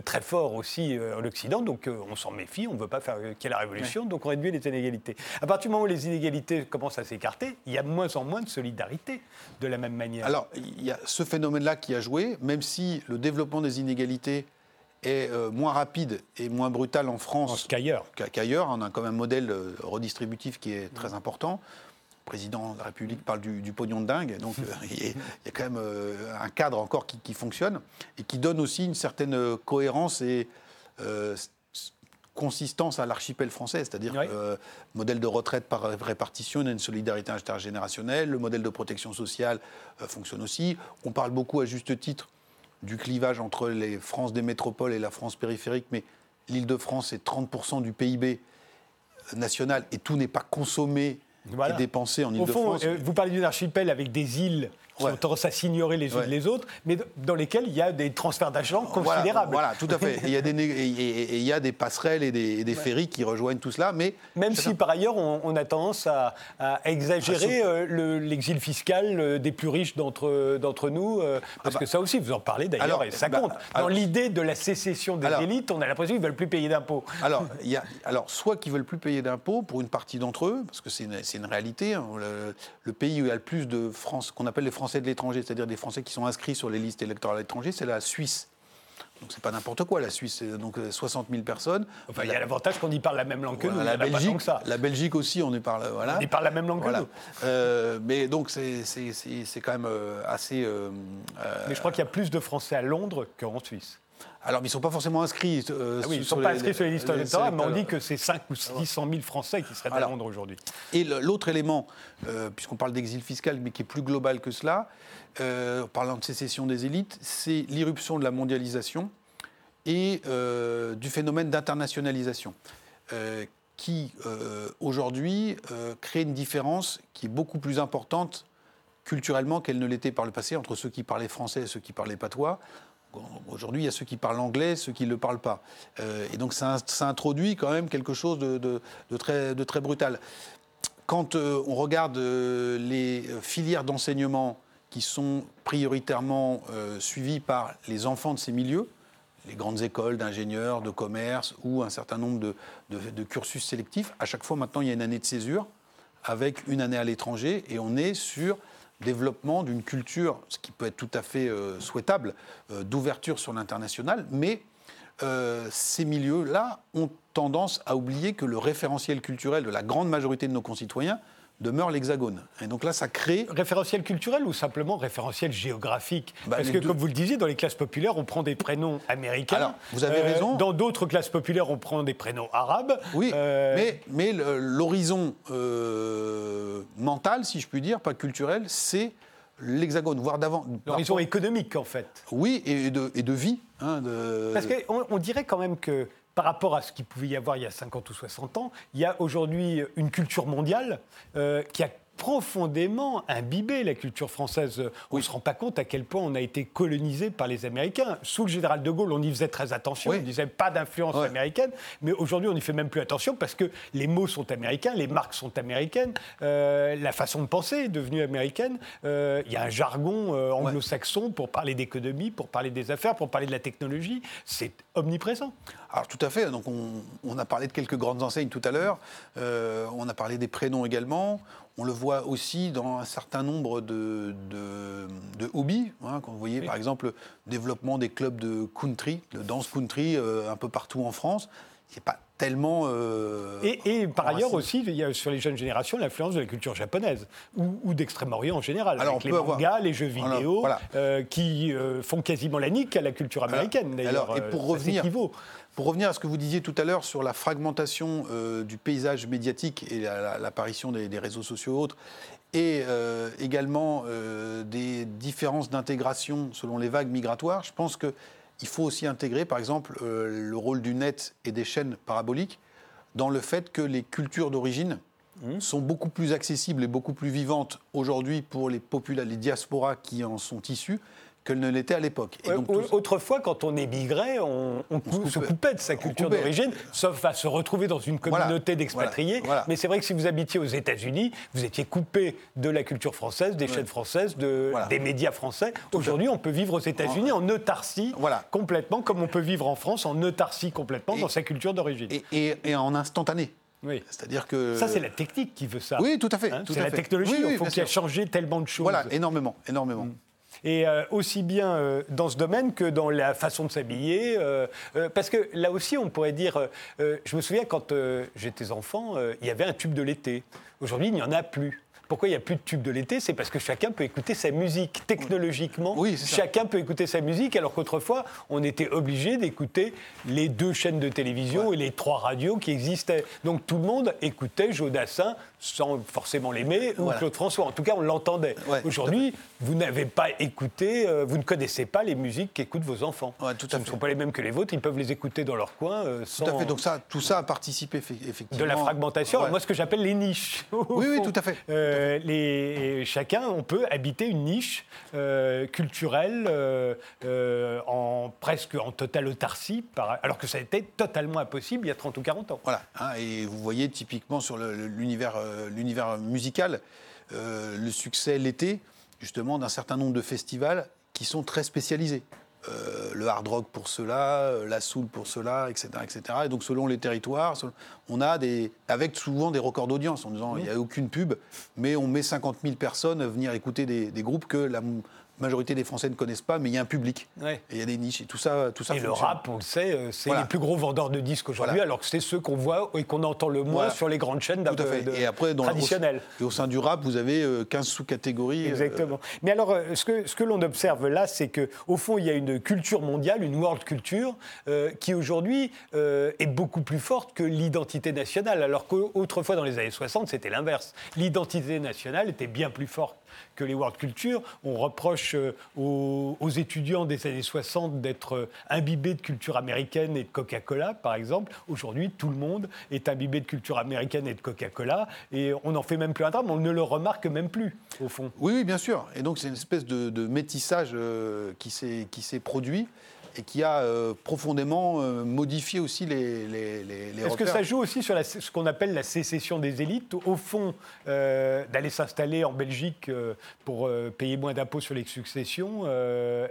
très forts aussi en Occident, donc on s'en méfie, on ne veut pas faire qu'il y ait la révolution, donc on réduit les inégalités. À partir du moment où les inégalités commencent à s'écarter, il y a de moins en moins de solidarité de la même manière. Alors, il y a ce phénomène-là qui a joué, même si le développement des inégalités est euh, moins rapide et moins brutale en France qu'ailleurs. qu'ailleurs. On a quand même un modèle euh, redistributif qui est très important. Le président de la République parle du, pognon de dingue, donc euh, [laughs] il, y a, quand même un cadre encore qui, fonctionne et qui donne aussi une certaine cohérence et consistance à l'archipel français, c'est-à-dire le modèle de retraite par répartition, une solidarité intergénérationnelle, le modèle de protection sociale fonctionne aussi. On parle beaucoup à juste titre du clivage entre les France des métropoles et la France périphérique, mais l'Île-de-France est 30% du PIB national et tout n'est pas consommé et dépensé en Île-de-France. Euh, vous parlez d'une archipel avec des îles qui ont tendance à s'ignorer les unes les autres, mais dans lesquelles il y a des transferts d'argent considérables. Voilà, tout à fait. il, y a des, il y a des passerelles et des, des ferries qui rejoignent tout cela, mais... Même si par ailleurs on, a tendance à, exagérer ah, euh, l'exil fiscal euh, des plus riches d'entre nous, euh, parce ah, que bah. ça aussi, vous en parlez d'ailleurs, et ça bah, compte. Dans l'idée de la sécession des élites, on a l'impression qu'ils ne veulent plus payer d'impôts. Alors, il y a, alors, soit qu'ils ne veulent plus payer d'impôts pour une partie d'entre eux, parce que c'est une, une, réalité, hein, le, le, pays où il y a le plus de France, qu'on appelle les Français de l'étranger, c'est-à-dire des Français qui sont inscrits sur les listes électorales à l'étranger, c'est la Suisse. Donc c'est pas n'importe quoi, la Suisse, c'est donc 60 euh, 000 persones. Enfin, il y a l'avantage qu'on y parle la même langue que nous. La Belgique, ça. la Belgique aussi, on y parle. Voilà. On y parle la même langue que nous. Euh, mais donc c'est quand même euh, assez. mais je crois qu'il y a plus de Français à Londres qu'en Suisse. Alors, ils ne sont pas forcément inscrits. Euh, ah oui, ils ne sont pas inscrits sur les listes électorales, mais on dit que c'est 5 ou 600 000 Français qui seraient à Londres aujourd'hui. Et l'autre élément, euh, puisqu'on parle d'exil fiscal, mais qui est plus global que cela, euh, en parlant de sécession des élites, c'est l'irruption de la mondialisation et du phénomène d'internationalisation, qui aujourd'hui crée une différence qui est beaucoup plus importante culturellement qu'elle ne l'était par le passé entre ceux qui parlaient français et ceux qui parlaient patois. Aujourd'hui, il y a ceux qui parlent anglais, ceux qui ne le parlent pas. Euh, et donc, ça, introduit quand même quelque chose de, très, brutal. Quand euh, on regarde euh, les filières d'enseignement qui sont prioritairement suivies par les enfants de ces milieux, les grandes écoles d'ingénieurs, de commerce ou un certain nombre de, de, cursus sélectifs, à chaque fois maintenant, il y a une année de césure avec une année à l'étranger et on est sur développement d'une culture, ce qui peut être tout à fait euh, souhaitable, euh, d'ouverture sur l'international, mais euh, ces milieux-là ont tendance à oublier que le référentiel culturel de la grande majorité de nos concitoyens demeure l'Hexagone. Et donc là, ça crée... Référentiel culturel ou simplement référentiel géographique bah, Parce que, comme vous le disiez, dans les classes populaires, on prend des prénoms américains. Alors, vous avez euh, raison. Dans d'autres classes populaires, on prend des prénoms arabes. Oui, euh, mais, mais l'horizon euh, mental, si je puis dire, pas culturel, c'est l'Hexagone, voire d'avant. L'horizon économique, en fait. Oui, et de, et de vie. Hein, de... Parce qu'on on dirait quand même que par rapport à ce qu'il pouvait y avoir il y a 50 ou 60 ans, il y a aujourd'hui une culture mondiale euh, qui a profondément imbibé la culture française. On ne se rend pas compte à quel point on a été colonisé par les Américains. Sous le général de Gaulle, on y faisait très attention, on disait pas d'influence américaine, mais aujourd'hui on n'y fait même plus attention parce que les mots sont américains, les marques sont américaines, euh, la façon de penser est devenue américaine. Euh, il y a un jargon euh, anglo-saxon pour parler d'économie, pour parler des affaires, pour parler de la technologie. C'est omniprésent. Alors tout à fait. Donc on, a parlé de quelques grandes enseignes tout à l'heure. on a parlé des prénoms également. On le voit aussi dans un certain nombre de, de, hobbies. Hein, quand vous voyez par exemple le développement des clubs de country, de danse country euh, un peu partout en France, c'est pas tellement. Euh, et, par ailleurs aussi, il y a sur les jeunes générations l'influence de la culture japonaise ou, d'Extrême-Orient en général, Alors, avec les mangas, les jeux vidéo, euh, qui euh, font quasiment la nique à la culture américaine. Alors, et pour revenir, pour revenir à ce que vous disiez tout à l'heure sur la fragmentation du paysage médiatique et l'apparition des, des, réseaux sociaux et autres, et également des différences d'intégration selon les vagues migratoires, je pense que il faut aussi intégrer, par exemple, euh, le rôle du net et des chaînes paraboliques dans le fait que les cultures d'origine mmh. sont beaucoup plus accessibles et beaucoup plus vivantes aujourd'hui pour les, les diasporas qui en sont issus qu'elle ne l'était à l'époque. Autrefois, quand on émigrait, on, se, coupait. de sa culture d'origine, sauf à se retrouver dans une communauté d'expatriés. Mais c'est vrai que si vous habitiez aux États-Unis, vous étiez coupé de la culture française, des chaînes françaises, de, des médias français. Aujourd'hui, on peut vivre aux États-Unis en autarcie complètement, comme on peut vivre en France en autarcie complètement dans sa culture d'origine. Et, en instantané. Oui. C'est-à-dire que. Ça, c'est la technique qui veut ça. Oui, tout à fait. Hein, c'est la technologie. il faut qu'il a changé tellement de choses. Voilà, énormément, énormément. Mm et euh, aussi bien euh, dans ce domaine que dans la façon de s'habiller. Euh, parce que là aussi, on pourrait dire, je me souviens quand j'étais enfant, il y avait un tube de l'été. Aujourd'hui, il n'y en a plus. Pourquoi il n'y a plus de tube de l'été? C'est parce que chacun peut écouter sa musique. Technologiquement, oui, chacun peut écouter sa musique, alors qu'autrefois, on était obligé d'écouter les deux chaînes de télévision et les trois radios qui existaient. Donc tout le monde écoutait Jodassin sans forcément l'aimer, ou Claude François. En tout cas, on l'entendait. Aujourd'hui, vous n'avez pas écouté, euh, vous ne connaissez pas les musiques qu'écoutent vos enfants. tout Ce ne sont pas les mêmes que les vôtres, ils peuvent les écouter dans leur coin. Euh, tout à fait, donc ça, tout ça a participé effectivement. De la fragmentation, moi ce que j'appelle les niches. Oui, oui, tout à fait. Euh, les, chacun, on peut habiter une niche culturelle en presque en totale autarcie, alors que ça a été totalement impossible il y a 30 ou 40 ans. Voilà, hein, et vous voyez typiquement sur l'univers l'univers musical, euh, le succès l'été, justement, d'un certain nombre de festivals qui sont très spécialisés. Euh, le hard rock pour cela, la soul pour cela, etc., etc. Et donc selon les territoires, on a des, avec souvent des records d'audience en disant il n'y a aucune pub, mais on met 50 000 personnes à venir écouter des, des groupes que la, majorité des Français ne connaissent pas, mais il y a un public. Et il y a des niches. Et tout ça, tout ça Et le rap, on le sait, euh, c'est les plus gros vendeurs de disques aujourd'hui, alors que c'est ceux qu'on voit et qu'on entend le moins sur les grandes chaînes tout à fait. et après, dans traditionnelles. et au sein du rap, vous avez 15 euh, sous-catégories. Euh, Exactement. Mais alors, ce que, ce que l'on observe là, c'est qu'au fond, il y a une culture mondiale, une world culture, qui aujourd'hui est beaucoup plus forte que l'identité nationale. Alors qu'autrefois, dans les années 60, c'était l'inverse. L'identité nationale était bien plus forte que les world culture. On reproche euh, aux, étudiants des années 60 d'être euh, imbibés de culture américaine et de Coca-Cola, par exemple. Aujourd'hui, tout le monde est imbibé de culture américaine et de Coca-Cola, et on n'en fait même plus un drame, on ne le remarque même plus, au fond. Oui, bien sûr. Et donc, c'est une espèce de, métissage euh, qui s'est produit et qui a euh, profondément euh, modifié aussi les, les, les, Est-ce que ça joue aussi sur ce qu'on appelle la sécession des élites Au fond, euh, d'aller s'installer en Belgique pour payer moins d'impôts sur les successions,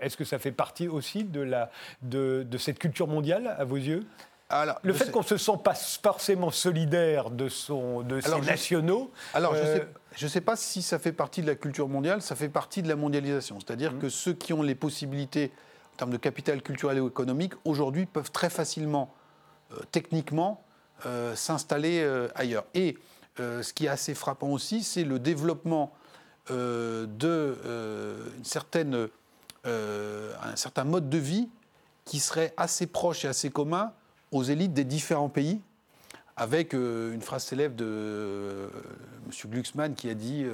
est-ce que ça fait partie aussi de, la, de, de cette culture mondiale, à vos yeux? Alors, le fait qu'on ne se sent pas forcément solidaire de, son, de ses nationaux. Alors, je ne sais, pas si ça fait partie de la culture mondiale, ça fait partie de la mondialisation. C'est-à-dire mmh. que ceux qui ont les possibilités termes de capital culturel ou économique, aujourd'hui peuvent très facilement, euh, techniquement, euh, s'installer euh, ailleurs. Et ce qui est assez frappant aussi, c'est le développement de une certaine, un certain mode de vie qui serait assez proche et assez commun aux élites des différents pays, avec une phrase célèbre de M. Glucksmann qui a dit...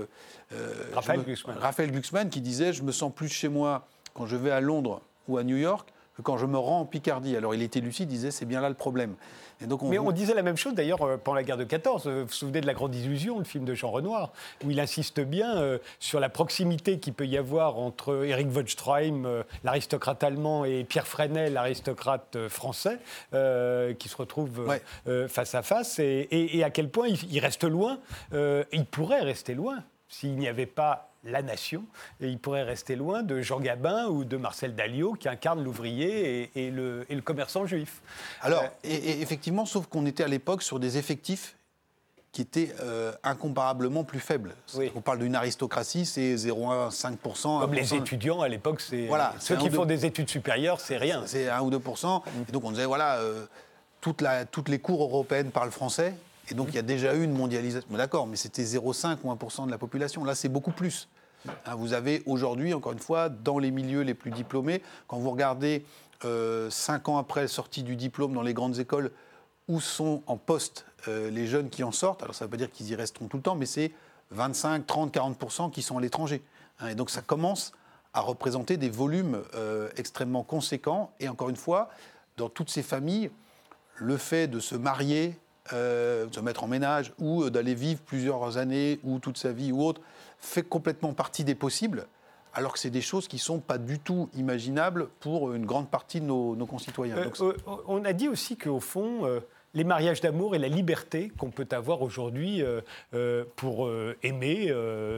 Raphaël, Glucksmann. Raphaël Glucksmann qui disait « Je me sens plus chez moi quand je vais à Londres ou à New York que quand je me rends en Picardie. Alors il était lucide, il disait c'est bien là le problème. Et donc Mais on disait la même chose d'ailleurs euh, pendant la guerre de 14. Vous vous souvenez de La Grande Illusion, le film de Jean Renoir, où il insiste bien euh, sur la proximité qu'il peut y avoir entre Eric Wodstrheim, euh, l'aristocrate allemand, et Pierre Freinet, l'aristocrate français, qui se retrouvent face à face, et, à quel point il reste loin, il pourrait rester loin s'il n'y avait pas la nation, et il pourrait rester loin de Jean Gabin ou de Marcel Dalliot qui incarnent l'ouvrier et, le, commerçant juif. Alors, euh, et, effectivement, sauf qu'on était à l'époque sur des effectifs qui étaient euh, incomparablement plus faibles. On parle d'une aristocratie, c'est 0,5%. Comme les étudiants à l'époque, c'est voilà, ceux qui font des études supérieures, c'est rien. C'est 1 ou 2%. Et donc on disait, voilà, euh, toutes les cours européennes parlent français. Et donc, il y a déjà eu une mondialisation. D'accord, mais c'était 0,5 ou 1% de la population. Là, c'est beaucoup plus. Hein, vous avez aujourd'hui, encore une fois, dans les milieux les plus diplômés, quand vous regardez euh, cinq ans après la sortie du diplôme dans les grandes écoles, où sont en poste euh, les jeunes qui en sortent, alors ça ne veut pas dire qu'ils y resteront tout le temps, mais c'est 25, 30, 40% qui sont à l'étranger. Hein, et donc ça commence à représenter des volumes euh, extrêmement conséquents. Et encore une fois, dans toutes ces familles, le fait de se marier, de se mettre en ménage ou d'aller vivre plusieurs années ou toute sa vie ou autre, fait complètement partie des possibles, alors que c'est des choses qui ne sont pas du tout imaginables pour une grande partie de nos, concitoyens. Euh, euh, on a dit aussi qu'au fond, euh, les mariages d'amour et la liberté qu'on peut avoir aujourd'hui euh, euh, pour euh, aimer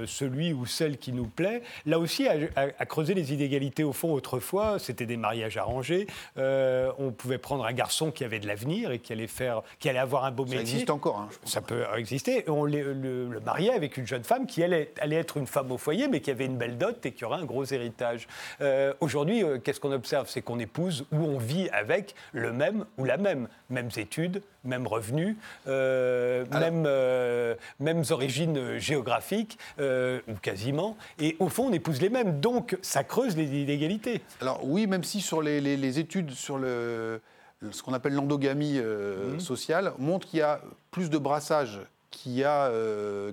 celui ou celle qui nous plaît. Là aussi, à, creuser les inégalités au fond, autrefois, c'était des mariages arrangés. on pouvait prendre un garçon qui avait de l'avenir et qui allait, faire, qui allait avoir un beau métier. Ça existe encore. Hein, Ça peut exister. On le, le, mariait avec une jeune femme qui allait, allait, être une femme au foyer, mais qui avait une belle dot et qui aurait un gros héritage. aujourd'hui, qu'est-ce qu'on observe? C'est qu'on épouse ou on vit avec le même ou la même. Mêmes études, même revenus, euh, même, euh, mêmes origines géographiques, euh, ou quasiment. Et au fond, on épouse les mêmes. Donc, ça creuse les inégalités. Alors oui, même si sur les, études sur le, ce qu'on appelle l'endogamie mhm. sociale montrent qu'il y a plus de brassage qu'il y a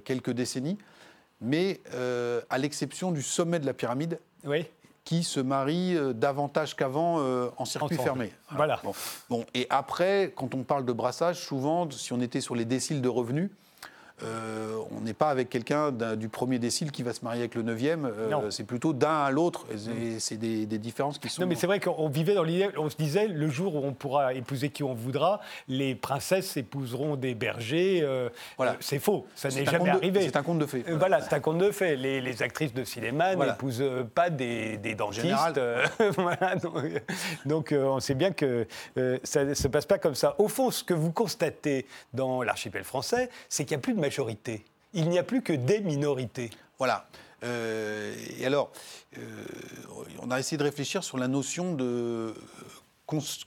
quelques décennies, mais à l'exception du sommet de la pyramide. Oui qui se marient euh, davantage qu'avant euh, en circuit fermé. Voilà. Bon. Et après, quand on parle de brassage, souvent, si on était sur les déciles de revenus, euh, on n'est pas avec quelqu'un du premier décile qui va se marier avec le neuvième. Euh, c'est plutôt d'un à l'autre. Et c'est des, différences qui sont. Non, mais c'est vrai qu'on vivait dans l'idée. On se disait, le jour où on pourra épouser qui on voudra, les princesses épouseront des bergers. Euh, voilà. c'est faux. Ça n'est jamais arrivé. C'est un conte de fées. Voilà, c'est un conte de fées. Les, actrices de cinéma n'épousent pas des, dentistes. [laughs] voilà, donc, on sait bien que ça ne se passe pas comme ça. Au fond, ce que vous constatez dans l'archipel français, c'est qu'il n'y a plus de majorité. Il n'y a plus que des minorités. Voilà. Euh, et alors, euh, on a essayé de réfléchir sur la notion de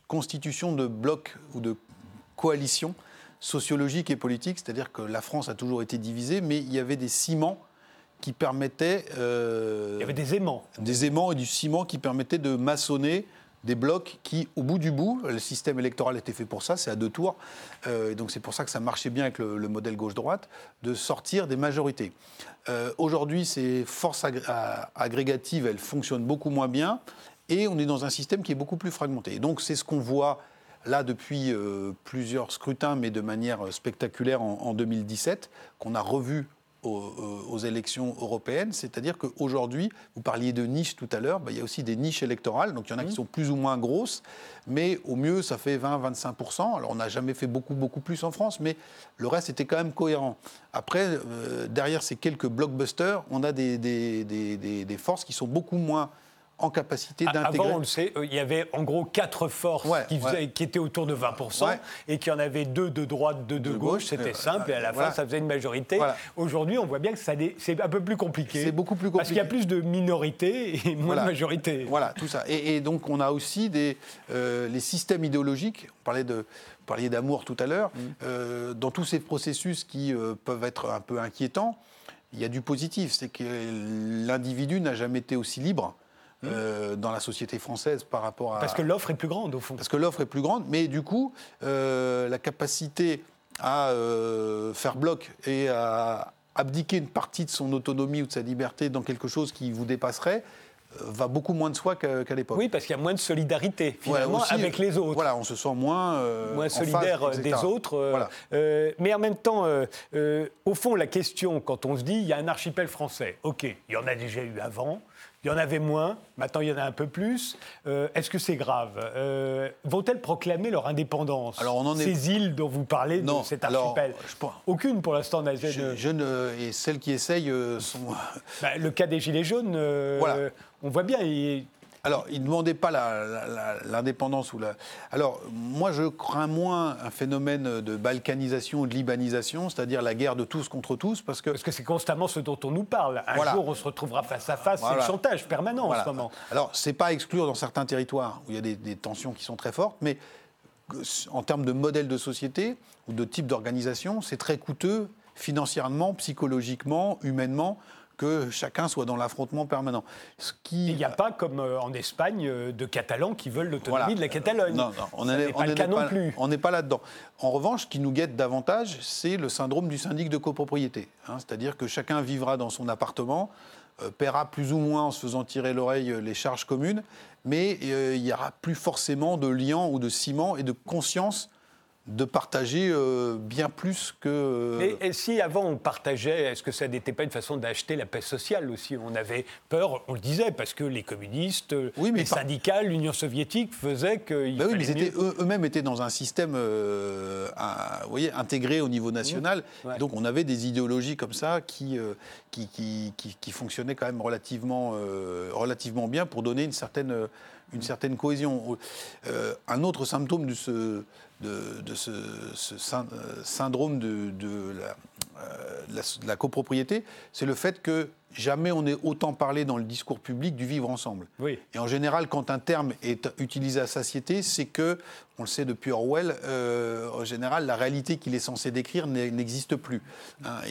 constitution de bloc ou de coalition sociologique et politique, c'est-à-dire que la France a toujours été divisée, mais il y avait des ciments qui permettaient... Euh, il y avait des aimants. Des aimants et du ciment qui permettaient de maçonner des blocs qui, au bout du bout, le système électoral était fait pour ça, c'est à deux tours, euh, et donc c'est pour ça que ça marchait bien avec le, modèle gauche-droite, de sortir des majorités. Euh, aujourd'hui, ces forces agrégatives, elles fonctionnent beaucoup moins bien, et on est dans un système qui est beaucoup plus fragmenté. Et donc c'est ce qu'on voit là depuis euh, plusieurs scrutins, mais de manière spectaculaire en, en 2017, qu'on a revu euh, aux, élections européennes. C'est-à-dire qu'aujourd'hui, vous parliez de niches tout à l'heure, bah, il y a aussi des niches électorales. Donc il y en a qui mmh. sont plus ou moins grosses, mais au mieux, ça fait 20-25%. Alors on n'a jamais fait beaucoup, beaucoup plus en France, mais le reste était quand même cohérent. Après, euh, derrière ces quelques blockbusters, on a des, des, des, des forces qui sont beaucoup moins en capacité d'intégrer. Avant, on le sait, euh, il y avait en gros quatre forces qui, étaient autour de 20%, et qu'il y en avait deux de droite, deux de, gauche, c'était simple, et à la fin, ça faisait une majorité. Aujourd'hui, on voit bien que c'est un peu plus compliqué. C'est beaucoup plus compliqué. Parce qu'il y a plus de minorités et moins de majorité. Voilà, tout ça. Et, donc, on a aussi des, euh, les systèmes idéologiques, on parlait de vous parliez d'amour tout à l'heure, mm. euh, dans tous ces processus qui peuvent être un peu inquiétants, il y a du positif, c'est que l'individu n'a jamais été aussi libre euh, dans la société française par rapport à... Parce que l'offre est plus grande, au fond. Parce que l'offre est plus grande, mais du coup, euh, la capacité à euh, faire bloc et à abdiquer une partie de son autonomie ou de sa liberté dans quelque chose qui vous dépasserait, va beaucoup moins de soi qu'à l'époque. Oui, parce qu'il y a moins de solidarité finalement avec les autres. Voilà, on se sent moins moins solidaire des autres. mais en même temps, au fond, la question quand on se dit il y a un archipel français, ok, il y en a déjà eu avant. Il y en avait moins, maintenant il y en a un peu plus. Euh, est-ce que c'est grave? Euh, Vont-elles proclamer leur indépendance? Alors on en est... Ces îles dont vous parlez, non, de cet archipel Aucune pour l'instant n'a je, je ne... Et celles qui essayent euh, sont... Bah, le cas des Gilets jaunes, voilà. on voit bien, alors, il ne demandait pas l'indépendance ou la. Alors, moi, je crains moins un phénomène de balkanisation ou de libanisation, c'est-à-dire la guerre de tous contre tous, parce que. Parce que c'est constamment ce dont on nous parle. Un jour, on se retrouvera face à face. C'est le chantage permanent en ce moment. Alors, c'est pas exclure dans certains territoires où il y a des, des tensions qui sont très fortes, mais en termes de modèle de société ou de type d'organisation, c'est très coûteux financièrement, psychologiquement, humainement que chacun soit dans l'affrontement permanent. Il n'y a pas, comme euh, en Espagne, euh, de Catalans qui veulent l'autonomie de la Catalogne. Non, non, on n'est pas, là-dedans. En revanche, ce qui nous guette davantage, c'est le syndrome du syndic de copropriété. Hein. C'est-à-dire que chacun vivra dans son appartement, euh, paiera plus ou moins en se faisant tirer l'oreille les charges communes, mais il n'y aura plus forcément de lien ou de ciment et de conscience de partager euh, bien plus que. Euh, et, si avant on partageait, est-ce que ça n'était pas une façon d'acheter la paix sociale aussi? On avait peur, on le disait, parce que les communistes, les syndicats, l'Union soviétique faisaient que. Bah oui, mais eux-mêmes étaient dans un système euh, vous voyez, intégré au niveau national. Donc on avait des idéologies comme ça qui, qui, qui, qui, fonctionnaient quand même relativement, relativement bien pour donner une certaine, une certaine cohésion. un autre symptôme de ce de, ce, euh, syndrome de, euh, la, copropriété, c'est le fait que jamais on n'ait autant parlé dans le discours public du vivre ensemble. Et en général, quand un terme est utilisé à satiété, c'est que, on le sait depuis Orwell, euh, en général, la réalité qu'il est censé décrire n'existe plus. Hein,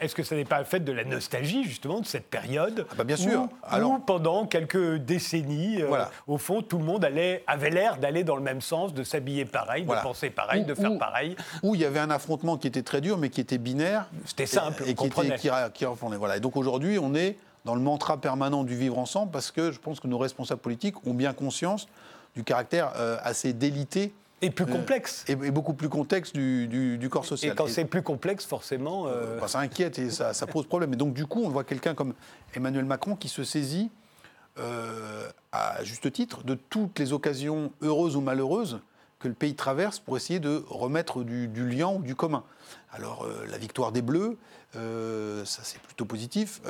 est-ce que ça n'est pas fait de la nostalgie, justement, de cette période ah bah Bien sûr. Où, Alors, pendant quelques décennies, euh, au fond, tout le monde allait, avait l'air d'aller dans le même sens, de s'habiller pareil, de penser pareil, de faire pareil. Où il y avait un affrontement qui était très dur, mais qui était binaire. C'était simple, et, qui, était, qui, qui, Voilà. Et donc aujourd'hui, on est dans le mantra permanent du vivre ensemble parce que je pense que nos responsables politiques ont bien conscience du caractère euh, assez délité et plus euh, complexe. et, beaucoup plus complexe du, corps social. Et quand c'est plus complexe, forcément. Euh, bah, ça inquiète et ça, pose problème. Et donc, du coup, on voit quelqu'un comme Emmanuel Macron qui se saisit, à juste titre, de toutes les occasions heureuses ou malheureuses que le pays traverse pour essayer de remettre du, lien ou du commun. Alors, la victoire des Bleus, ça c'est plutôt positif.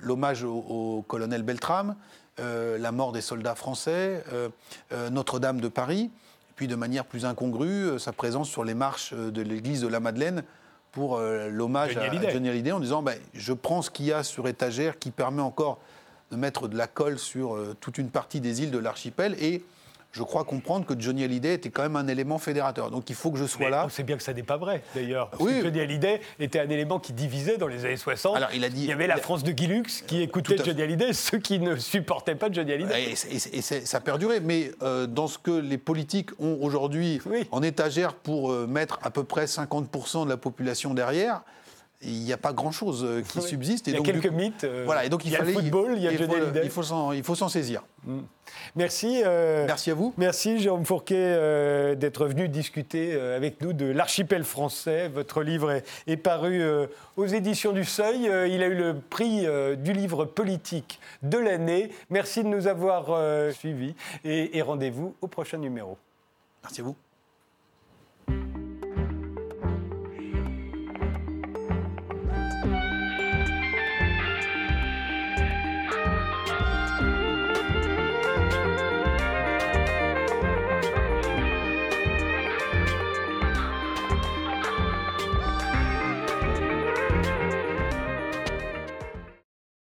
L'hommage au, colonel Beltrame, la mort des soldats français, Notre-Dame de Paris, puis de manière plus incongrue, sa présence sur les marches de l'église de la Madeleine pour l'hommage à, Johnny Hallyday en disant ben, je prends ce qu'il y a sur étagère qui permet encore de mettre de la colle sur toute une partie des îles de l'archipel et je crois comprendre que Johnny Hallyday était quand même un élément fédérateur. Donc il faut que je sois là. On sait bien que ça n'est pas vrai, d'ailleurs. Oui. Johnny Hallyday était un élément qui divisait dans les années 60. Alors, il, a dit, il y avait la France de Guy qui écoutait Johnny Hallyday, ceux qui ne supportaient pas Johnny Hallyday. Et, ça a perduré. Mais euh, dans ce que les politiques ont aujourd'hui en étagère pour euh, mettre à peu près 50% de la population derrière, il n'y a pas grand-chose euh, qui [laughs] subsiste. Et il y a quelques mythes. voilà, et donc il, y a fallait, le football, il y a Johnny Hallyday. Il faut s'en saisir. Mm. Merci. Euh, merci à vous. Merci Jérôme Fourquet euh, d'être venu discuter euh, avec nous de l'archipel français. Votre livre est, paru aux éditions du Seuil. il a eu le prix du livre politique de l'année. Merci de nous avoir suivis et rendez-vous au prochain numéro. Merci à vous.